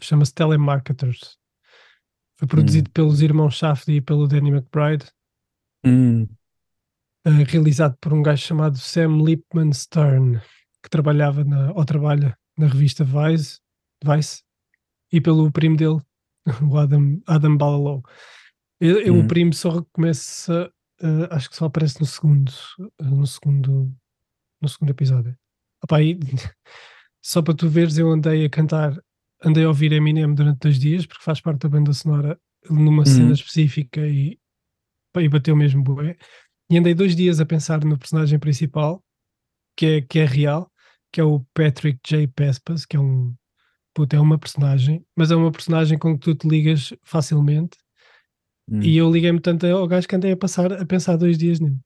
Chama-se Telemarketers. Foi produzido pelos irmãos Shafty e pelo Danny McBride, Hum, eh, realizado por um gajo chamado Sam Lipman Stern, que trabalhava na, ou trabalha na revista Vice, Vice e pelo primo dele, o Adam, Adam Balalau. Eu, eu. O primo só começa, eh, acho que só aparece no segundo, eh, no segundo, no segundo episódio. Opa, só para tu veres, eu andei a cantar, andei a ouvir Eminem durante dois dias, porque faz parte da banda sonora numa cena Uhum. específica e, e bateu mesmo bué. E andei dois dias a pensar no personagem principal, que é, que é real, que é o Patrick J. Pespas, que é um puta, é uma personagem, mas é uma personagem com que tu te ligas facilmente. Hum, E eu liguei-me tanto ao gajo que andei a, passar, a pensar dois dias nele.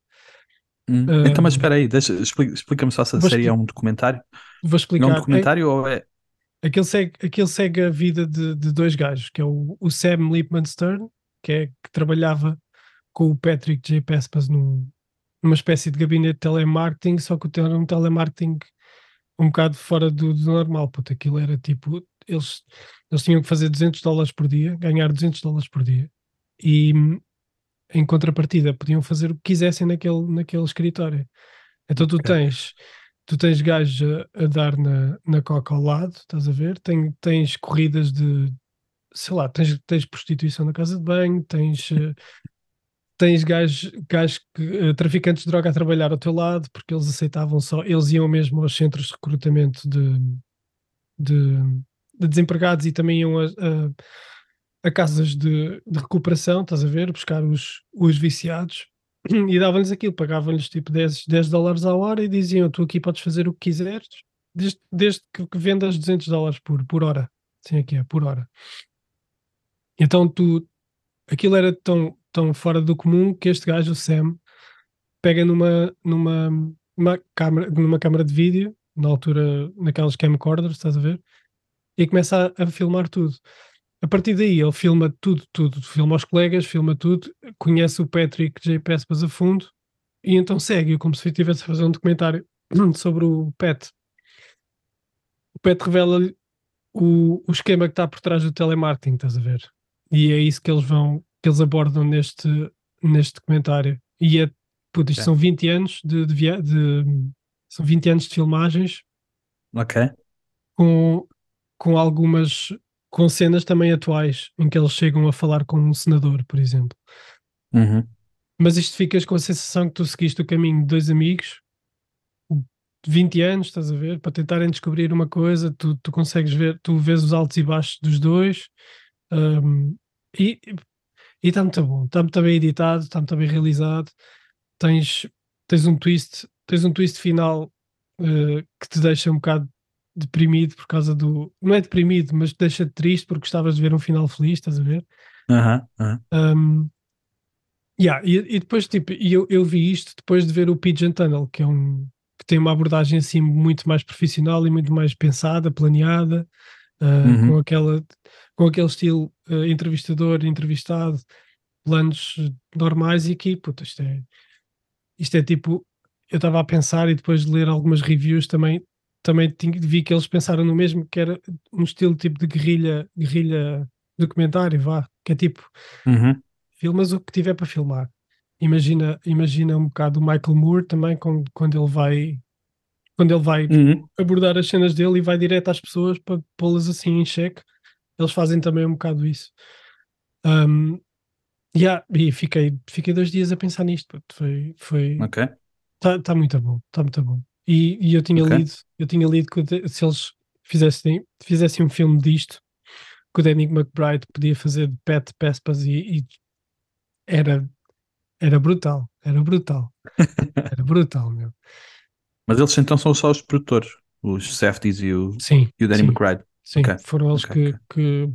hum. ah, Então, mas espera aí, explica- explica-me só se a série é um documentário. Vou Não explicar. é um documentário ou é. Aquele segue, aquele segue a vida de, de dois gajos, que é o, o Sam Lipman Stern, que, é, que trabalhava com o Patrick J. Pespas num, numa espécie de gabinete de telemarketing, só que era um telemarketing um bocado fora do, do normal, puto. Aquilo era tipo, eles, eles tinham que fazer 200 dólares por dia, ganhar 200 dólares por dia, e em contrapartida podiam fazer o que quisessem naquele, naquele escritório. Então tu tens tu tens gajos a, a dar na, na coca ao lado, estás a ver? Tem, tens corridas de sei lá, tens, tens prostituição na casa de banho, tens eh, tens gajos, gajos que, eh, traficantes de droga a trabalhar ao teu lado, porque eles aceitavam só, eles iam mesmo aos centros de recrutamento de, de, de desempregados e também iam a, a- a casas de, de recuperação, estás a ver? Buscar os, os viciados e davam-lhes aquilo, pagavam-lhes tipo 10, 10 dólares à hora e diziam: Tu aqui podes fazer o que quiseres, desde, desde que, que vendas 200 dólares por, por hora. Sim, aqui é, por hora. Então tu, aquilo era tão, tão fora do comum que este gajo, o Sam, pega numa, numa, numa, câmara, numa de vídeo, na altura, naquelas camcorders, estás a ver? E começa a, a filmar tudo. A partir daí ele filma tudo, tudo, filma os colegas, filma tudo, conhece o Patrick J. Pespas a fundo e então segue como se estivesse a fazer um documentário sobre o Pet. O Pet revela-lhe o, o esquema que está por trás do telemarketing, estás a ver? E é isso que eles vão, que eles abordam neste, neste documentário. E é, puto, isto são 20 anos de, de, via- de- são 20 anos de filmagens Ok. com, com algumas com cenas também atuais em que eles chegam a falar com um senador, por exemplo. Uhum. Mas isto ficas com a sensação que tu seguiste o caminho de dois amigos de 20 anos, estás a ver, para tentarem descobrir uma coisa, tu, tu consegues ver, tu vês os altos e baixos dos dois, um, e está muito bom, está muito bem editado, está muito bem realizado, tens, tens um twist, tens um twist final eh, que te deixa um bocado deprimido por causa do. Não é deprimido, mas te deixa triste porque gostavas de ver um final feliz, estás a ver? Aham, aham. Um, yeah, e, e depois, tipo, e eu, eu vi isto depois de ver o Pigeon Tunnel, que é um que tem uma abordagem assim muito mais profissional e muito mais pensada, planeada, uh, Uhum. com, aquela, com aquele estilo uh, entrevistador, entrevistado, planos normais e aqui, puta, isto é, isto é tipo, eu estava a pensar e depois de ler algumas reviews também, também vi que eles pensaram no mesmo, que era um estilo tipo de guerrilha, guerrilha documentário, vá, que é tipo, Uhum. filmas o que tiver para filmar. Imagina, imagina um bocado o Michael Moore também quando, quando ele vai quando ele vai Uhum. abordar as cenas dele e vai direto às pessoas para pô-las assim em xeque. Eles fazem também um bocado isso. Um, yeah, e fiquei, fiquei dois dias a pensar nisto. Foi, foi, Ok. tá, tá muito bom, tá muito bom. E, e eu tinha Ok. lido, eu tinha lido que se eles fizessem, fizessem um filme disto, que o Danny McBride podia fazer de Pet Pespas e, e era, era brutal, era brutal, era brutal, meu. Mas eles então são só os produtores, os Safdies e o, Sim, e o Danny sim, McBride. sim, Ok, foram eles ok, que, que,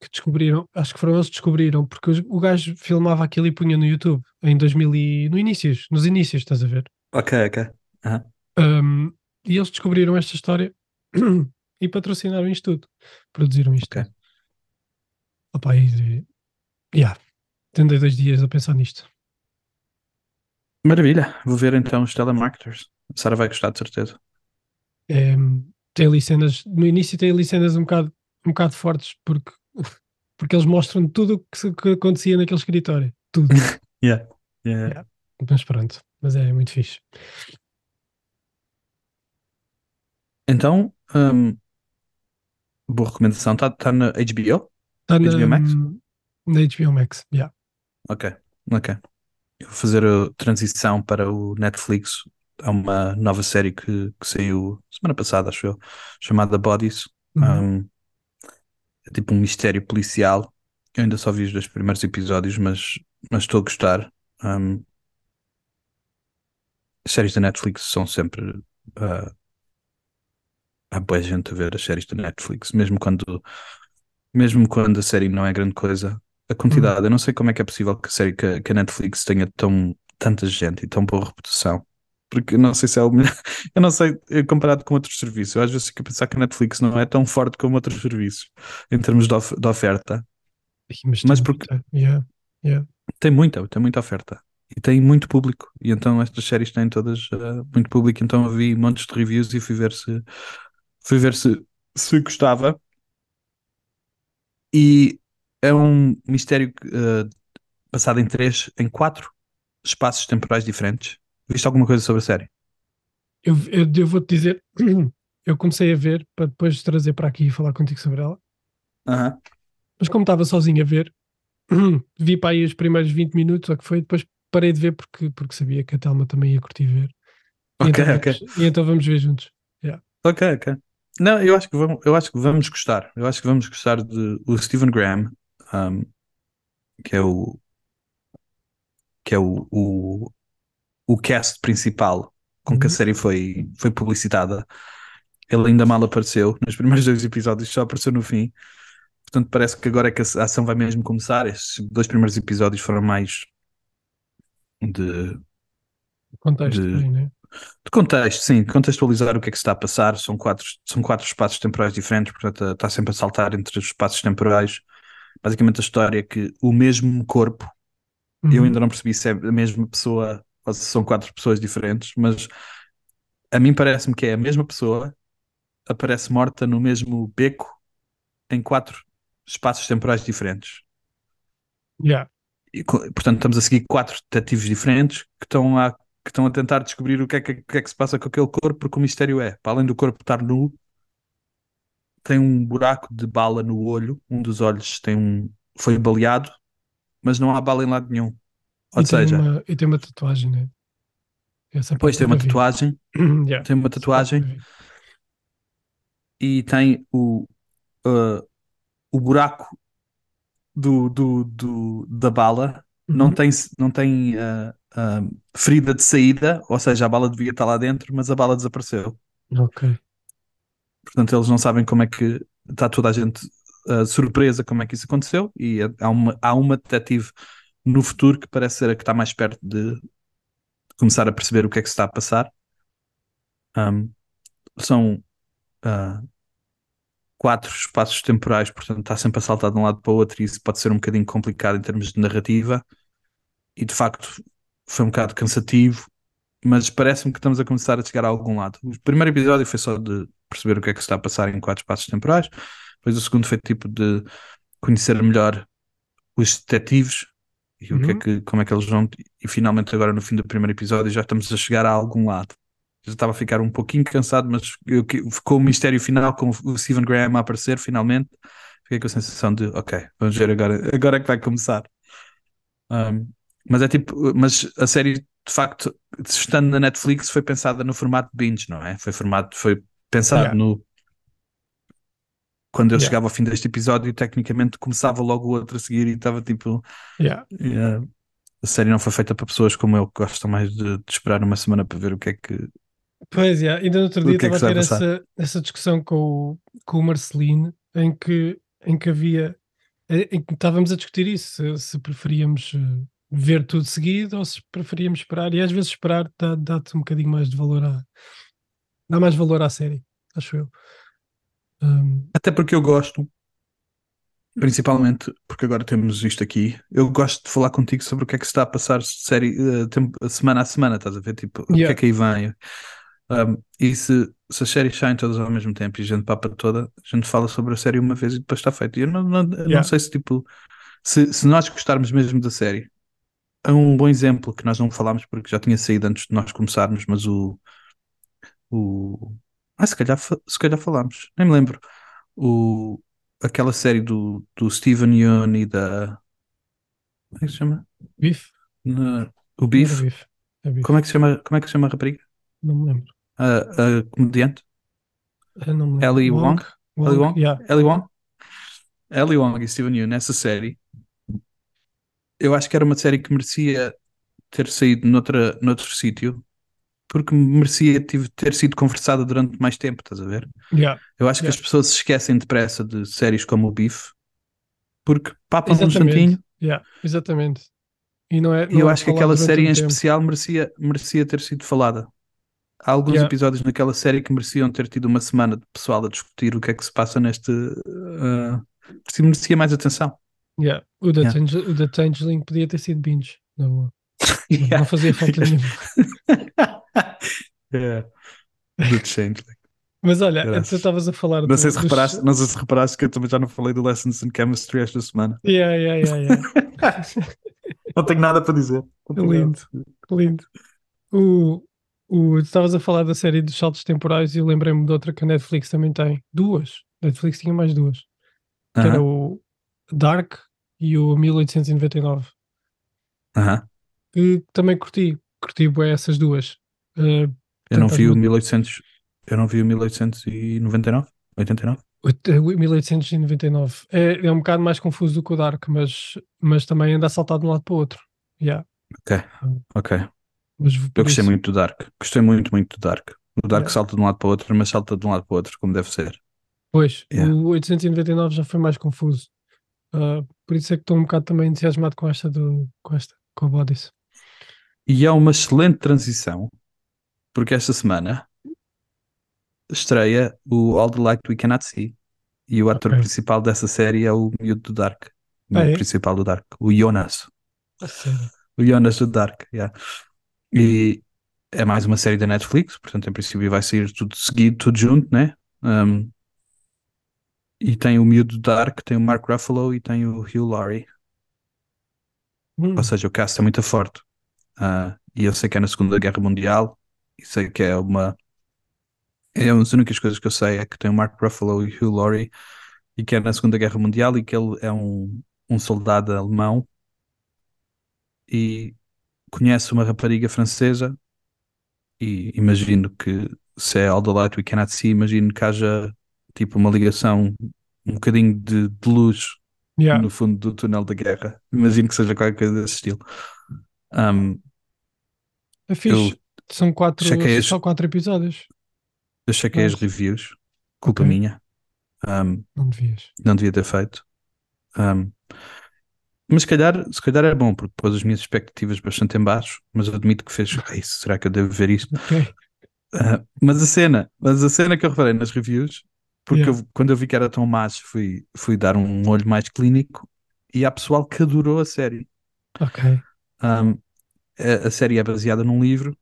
que descobriram, acho que foram eles que descobriram, porque o gajo filmava aquilo e punha no YouTube em 2000 e, no inícios, nos inícios, estás a ver? Ok, ok. Aham. Um, e eles descobriram esta história e patrocinaram isto tudo. Produziram isto Ok. tudo. Opa, e, yeah, tendei dois dias a pensar nisto. Maravilha. Vou ver então os telemarketers. A Sara vai gostar de certeza. É, tem ali cenas, no início tem ali cenas um bocado, um bocado fortes porque, porque eles mostram tudo o que, que acontecia naquele escritório. Tudo. Yeah. Yeah. Yeah. Mas pronto, mas é muito fixe. Então, hum, boa recomendação. Está tá na HBO? Está na, HBO Max? na HBO Max. Yeah. Ok, ok. Eu vou fazer a transição para o Netflix. Há uma nova série que, que saiu semana passada, acho eu, chamada Bodies. Uhum. Um, é tipo um mistério policial. Eu ainda só vi os dois primeiros episódios, mas, mas estou a gostar. Um, as séries da Netflix são sempre. ah, há boa gente a ver as séries da Netflix, mesmo quando, mesmo quando a série não é grande coisa. A quantidade, eu não sei como é que é possível que a série que, que a Netflix tenha tão, tanta gente e tão boa reputação. Porque eu não sei se é o melhor. Eu não sei, eh, comparado com outros serviços. Eu às vezes fico a pensar que a Netflix não é tão forte como outros serviços em termos de, of- de oferta. Mas, Mas tem porque- muita- yeah, yeah. Tem muita, tem muita oferta. E tem muito público. E então estas séries têm todas eh, muito público. Então eu vi montes de reviews e fui ver se fui ver se, se gostava. E é um mistério eh, passado em três, em quatro espaços temporais diferentes. Viste alguma coisa sobre a série? Eu, eu, eu vou-te dizer, eu comecei a ver para depois trazer para aqui e falar contigo sobre ela. Aham. Mas como estava sozinho a ver, vi para aí os primeiros 20 minutos, ou que foi, depois parei de ver porque, porque sabia que a Telma também ia curtir ver. E Ok, então ok. vamos- E então vamos ver juntos. Ok, ok. Não, eu acho que vamos, eu acho que vamos gostar. Eu acho que vamos gostar de o Stephen Graham, um, que é o que é o, o, o cast principal com que a Uhum. série foi, foi publicitada. Ele ainda mal apareceu nos primeiros dois episódios, só apareceu no fim. Portanto, parece que agora é que a ação vai mesmo começar. Estes dois primeiros episódios foram mais de, Contexto de- né? De contexto, sim, contextualizar o que é que se está a passar. São quatro, são quatro espaços temporais diferentes, portanto, está sempre a saltar entre os espaços temporais. Basicamente, a história é que o mesmo corpo Eu Uhum. ainda não percebi se é a mesma pessoa ou se são quatro pessoas diferentes, mas a mim parece-me que é a mesma pessoa, aparece morta no mesmo beco em quatro espaços temporais diferentes. Yeah. E, portanto, estamos a seguir quatro detetives diferentes que estão a, que estão a tentar descobrir o que, é que, que é que se passa com aquele corpo, porque o mistério é, para além do corpo estar nu, tem um buraco de bala no olho, um dos olhos tem um, foi baleado, mas não há bala em lado nenhum. Ou e, seja, tem uma, e tem uma tatuagem, né? Essa parte tem uma tatuagem, Yeah. tem uma tatuagem e tem o, uh, o buraco do, do, do- da bala, não Uhum. tem, não tem uh, uh, ferida de saída, ou seja, a bala devia estar lá dentro, mas a bala desapareceu. Ok. Portanto, eles não sabem como é que está toda a gente uh, surpresa como é que isso aconteceu e há uma, há uma detetive no futuro que parece ser a que está mais perto de, de começar a perceber o que é que se está a passar. Um, são uh, quatro espaços temporais, portanto está sempre a saltar de um lado para o outro e isso pode ser um bocadinho complicado em termos de narrativa e de facto foi um bocado cansativo, mas parece-me que estamos a começar a chegar a algum lado. O primeiro episódio foi só de perceber o que é que se está a passar em quatro espaços temporais, depois o segundo foi tipo de conhecer melhor os detetives e o que é Uhum. que, como é que eles vão, e finalmente agora no fim do primeiro episódio já estamos a chegar a algum lado. Já estava a ficar um pouquinho cansado, mas eu, ficou o mistério final com o Stephen Graham a aparecer finalmente. Fiquei com a sensação de, ok, vamos ver agora, agora é que vai começar. Um, mas é tipo, mas a série de facto, estando na Netflix, foi pensada no formato binge, não é? Foi formato, foi pensado Yeah. no quando eu Yeah. chegava ao fim deste episódio, tecnicamente começava logo o outro a seguir e estava tipo, Yeah. Yeah. A série não foi feita para pessoas como eu que gostam mais de, de esperar uma semana para ver o que é que. Pois é, ainda no outro dia é estava a ter essa, essa discussão com o, com o Marcelino em que, em que havia em que estávamos a discutir isso, se, se preferíamos eh, ver tudo seguido ou se preferíamos esperar, e às vezes esperar dá- dá-te um bocadinho mais de valor à dá mais valor à série, acho eu. Um, Até porque eu gosto, principalmente porque agora temos isto aqui, eu gosto de falar contigo sobre o que é que se está a passar série, eh, tempo- semana a semana, estás a ver? Tipo, o que é Yeah. que aí vem. Um, e se, se as séries saem todas ao mesmo tempo e a gente papa toda, a gente fala sobre a série uma vez e depois está feito. E eu não, não, eu não Yeah. sei se tipo se, se nós gostarmos mesmo da série, há um bom exemplo que nós não falámos porque já tinha saído antes de nós começarmos, mas o, o ah, se calhar, se calhar falámos, nem me lembro. O, aquela série do, do Steven Yeun e da como é que se chama? bife? Na- o era Beef. É bife. Como é que se chama? Como é que se chama a rapariga? Não me lembro. A, a comediante? Eu não me lembro. Ellie Wong? Ellie Wong? Yeah. Ellie Wong? Ellie Wong e Steven Yeun nessa série, eu acho que era uma série que merecia ter saído noutra, noutro sítio, porque merecia ter sido conversada durante mais tempo, estás a ver? Yeah. Eu acho que Yeah. as pessoas se esquecem depressa de séries como o Beef, porque papam um instantinho, Yeah. Exatamente. E não é, não eu é acho que aquela série em tempo. especial merecia, merecia ter sido falada. Há alguns Yeah. episódios naquela série que mereciam ter tido uma semana de pessoal a discutir o que é que se passa neste. Uh, merecia mais atenção. Yeah. O, da Yeah. O da Changeling podia ter sido binge. Não- Yeah. Não fazia falta nenhuma. yeah. The Changeling. Mas olha, Graças. tu estavas a falar Não do- sei, se dos- reparaste, não sei se reparaste que eu também já não falei do Lessons in Chemistry esta semana. Yeah, yeah, yeah, yeah. Não tenho nada para dizer. Lindo, lindo. O, o, tu estavas a falar da série dos saltos temporais e eu lembrei-me de outra que a Netflix também tem. Duas. Netflix tinha mais duas. Que era Aham, o Dark e o 1899. aham. Que também curti. Curti bué essas duas. Eh, Eu não vi o as- 1800. Eu não vi o 1899? 89? Oito- eh, 1899. É, é um bocado mais confuso do que o Dark, mas, mas também anda a saltar de um lado para o outro. Yeah. Ok, ok. Mas Eu gostei isso- muito do Dark. Gostei muito, muito do Dark. O Dark Yeah. salta de um lado para o outro, mas salta de um lado para o outro, como deve ser. Pois, Yeah. o 899 já foi mais confuso. Ah, por isso é que estou um bocado também entusiasmado com esta do, com esta, com a Bodies. E é uma excelente transição, porque esta semana estreia o All the Light We Cannot See. E o ator Ok. principal dessa série é o miúdo do Dark. O Ah, é? principal do Dark, o Jonas. O Jonas do Dark, yeah. E é mais uma série da Netflix, portanto, em princípio, vai sair tudo seguido, tudo junto, né? Um, e tem o miúdo do Dark, tem o Mark Ruffalo e tem o Hugh Laurie. Hum, Ou seja, o cast é muito forte. Ah, e eu sei que é na Segunda Guerra Mundial, e sei que é uma. É uma das únicas coisas que eu sei é que tem o Mark Ruffalo e o Hugh Laurie, e que é na Segunda Guerra Mundial, e que ele é um, um soldado alemão e conhece uma rapariga francesa. E imagino que se é All the Light We Cannot See, imagino que haja tipo uma ligação, um bocadinho de, de luz yeah. no fundo do túnel da guerra. Imagino que seja qualquer coisa desse estilo. Um, É fixe. São quatro, são as- só quatro episódios. eu chequei as Nice. reviews, culpa Ok. minha. Um, Não devias. não devia ter feito. Um, mas se calhar, se calhar é bom, porque pôs as minhas expectativas bastante em baixo, mas admito que fez, "Ei, será que eu devo ver isto? Ok. Ah, mas a cena, mas a cena que eu reparei nas reviews, porque Yeah. eu- quando eu vi que era tão más, fui, fui dar um olho mais clínico e há pessoal que adorou a série. Ok. Um, a, a série é baseada num livro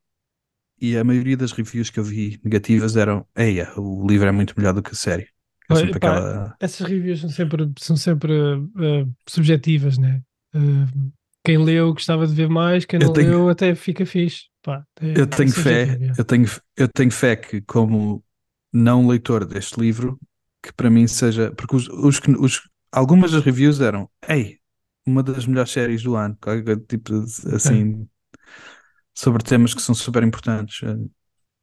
e a maioria das reviews que eu vi negativas eram: Eia, o livro é muito melhor do que a série. É Olha, pá, aquela. Essas reviews são sempre, são sempre ah, subjetivas, né? Ah, quem leu gostava de ver mais, quem não tenho- leu até fica fixe. Pá, é- Eu tenho fé, eu tenho, eu tenho fé que, como não leitor deste livro, que para mim seja. Porque os, os, os- algumas das reviews eram: Ei, uma das melhores séries do ano, qualquer tipo assim, sobre temas que são super importantes.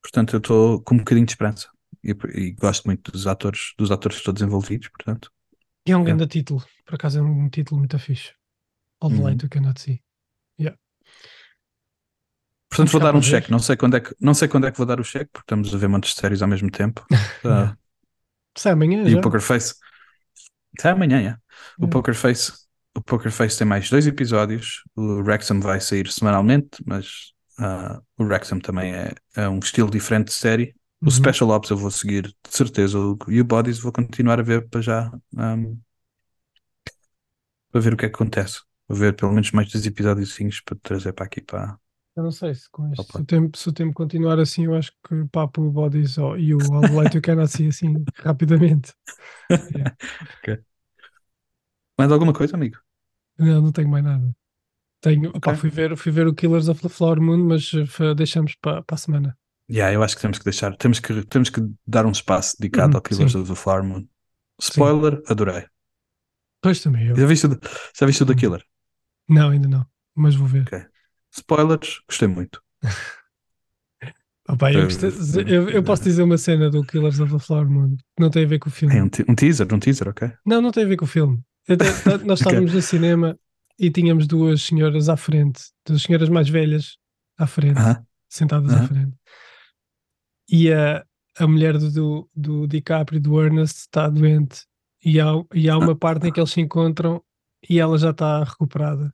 Portanto, eu estou com um bocadinho de esperança e, e gosto muito dos atores, dos atores todos envolvidos. Portanto, E é um Yeah. grande título. Por acaso é um título muito fixe. All the Uhum. light you cannot see. Portanto vou dar um cheque. Não sei quando é que, não sei quando é que vou dar o cheque, porque estamos a ver montes de séries ao mesmo tempo. Ah, Sai amanhã E já. o Poker Face. Sai amanhã, é. O É. Poker Face. O Poker Face tem mais dois episódios. O Wrexham vai sair semanalmente, mas ah, o Wrexham também é, é um estilo diferente de série. O Uhum. Special Ops eu vou seguir de certeza. O, e o Bodies vou continuar a ver para já. ahm, para ver o que é que acontece. Vou ver pelo menos mais dois episódios para trazer para aqui para. Eu não sei se com Opa. se o, tempo, se o tempo continuar assim, eu acho que o Papo, Bodies ó, e o All the Light You Cannot See assim rapidamente. Yeah. Mais alguma coisa, amigo? Não, não tenho mais nada. Tenho, opá, Ok. fui, ver, fui ver o Killers of the Flower Moon, mas eh, deixamos para a semana. Yeah, eu acho que temos que deixar, temos que, temos que dar um espaço dedicado Uhum, ao Killers sim. of the Flower Moon. Spoiler, adorei. Pois também eu. Já viste, já viste o da Uhum. Killer? Não, ainda não, mas vou ver. Ok. Spoilers, gostei muito. Opá, eu, Eu- gostei- eu, eu posso dizer uma cena do Killers of the Flower Moon que não tem a ver com o filme. É um, um teaser, um teaser, ok? Não, não tem a ver com o filme. Até- nós estávamos no cinema e tínhamos duas senhoras à frente, duas senhoras mais velhas à frente, Aham. sentadas à Aham. frente. E a, a mulher do, do, do DiCaprio, do Ernest, está doente. E há, e há uma parte em que eles se encontram e ela já está recuperada.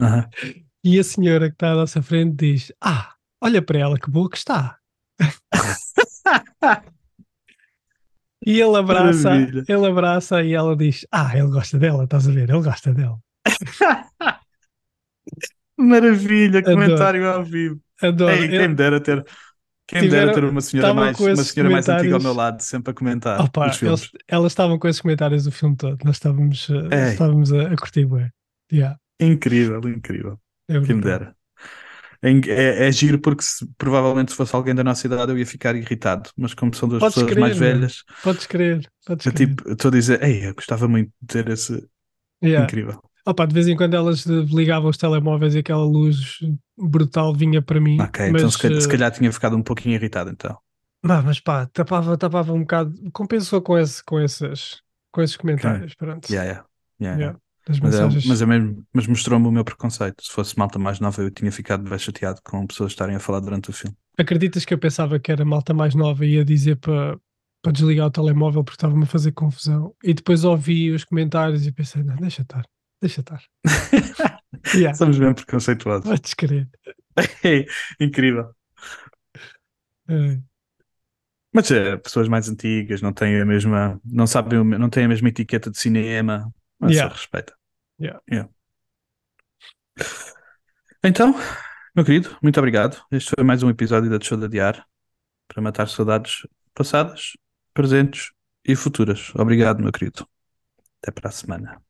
Aham. E a senhora que está à nossa frente diz: Ah, olha para ela, que boa que está. e ele abraça, Maravilha. ele abraça e ela diz: Ah, ele gosta dela, estás a ver? Ele gosta dela. Maravilha, Adoro. comentário ao vivo. Adoro. Ei, quem me dera ter, quem Tiveram- dera ter uma senhora, mais, uma senhora mais antiga ao meu lado, sempre a comentar Opa, os filmes. eles- elas estavam com esses comentários o filme todo. Nós estávamos, eh, estávamos a, a curtir, bué. Yeah, Incrível, incrível. É Quem me dera. É, é, é giro porque se- provavelmente se fosse alguém da nossa idade eu ia ficar irritado, mas como são duas Podes pessoas crer, mais velhas, Podes crer, podes eu crer. tipo, estou a dizer, ei, eu gostava muito de ter esse Yeah. incrível. Opa, de vez em quando elas ligavam os telemóveis e aquela luz brutal vinha para mim. Ok, mas, então se calhar, se eh, calhar tinha ficado um pouquinho irritado então. Bah, mas pá, tapava, tapava um bocado. Compensou com, esse, com, esses, com esses comentários. Pronto. Yeah, yeah, yeah, Yeah. Das Mas, é, mensagens. mas, é mesmo, mas mostrou-me o meu preconceito. Se fosse malta mais nova, eu tinha ficado bem chateado com pessoas estarem a falar durante o filme. Acreditas que eu pensava que era malta mais nova e ia dizer para para desligar o telemóvel porque estava-me a fazer confusão. E depois ouvi os comentários e pensei, não, deixa estar, deixa estar. yeah, Somos bem preconceituosos. podes crer. Incrível. É, Mas é, pessoas mais antigas não têm a mesma, não sabem, não têm a mesma etiqueta de cinema, mas Yeah. respeita. Yeah. Yeah. Então, meu querido, muito obrigado. Este foi mais um episódio da Show de Adiar para matar saudades passadas, presentes e futuras. Obrigado, meu querido. Até para a semana.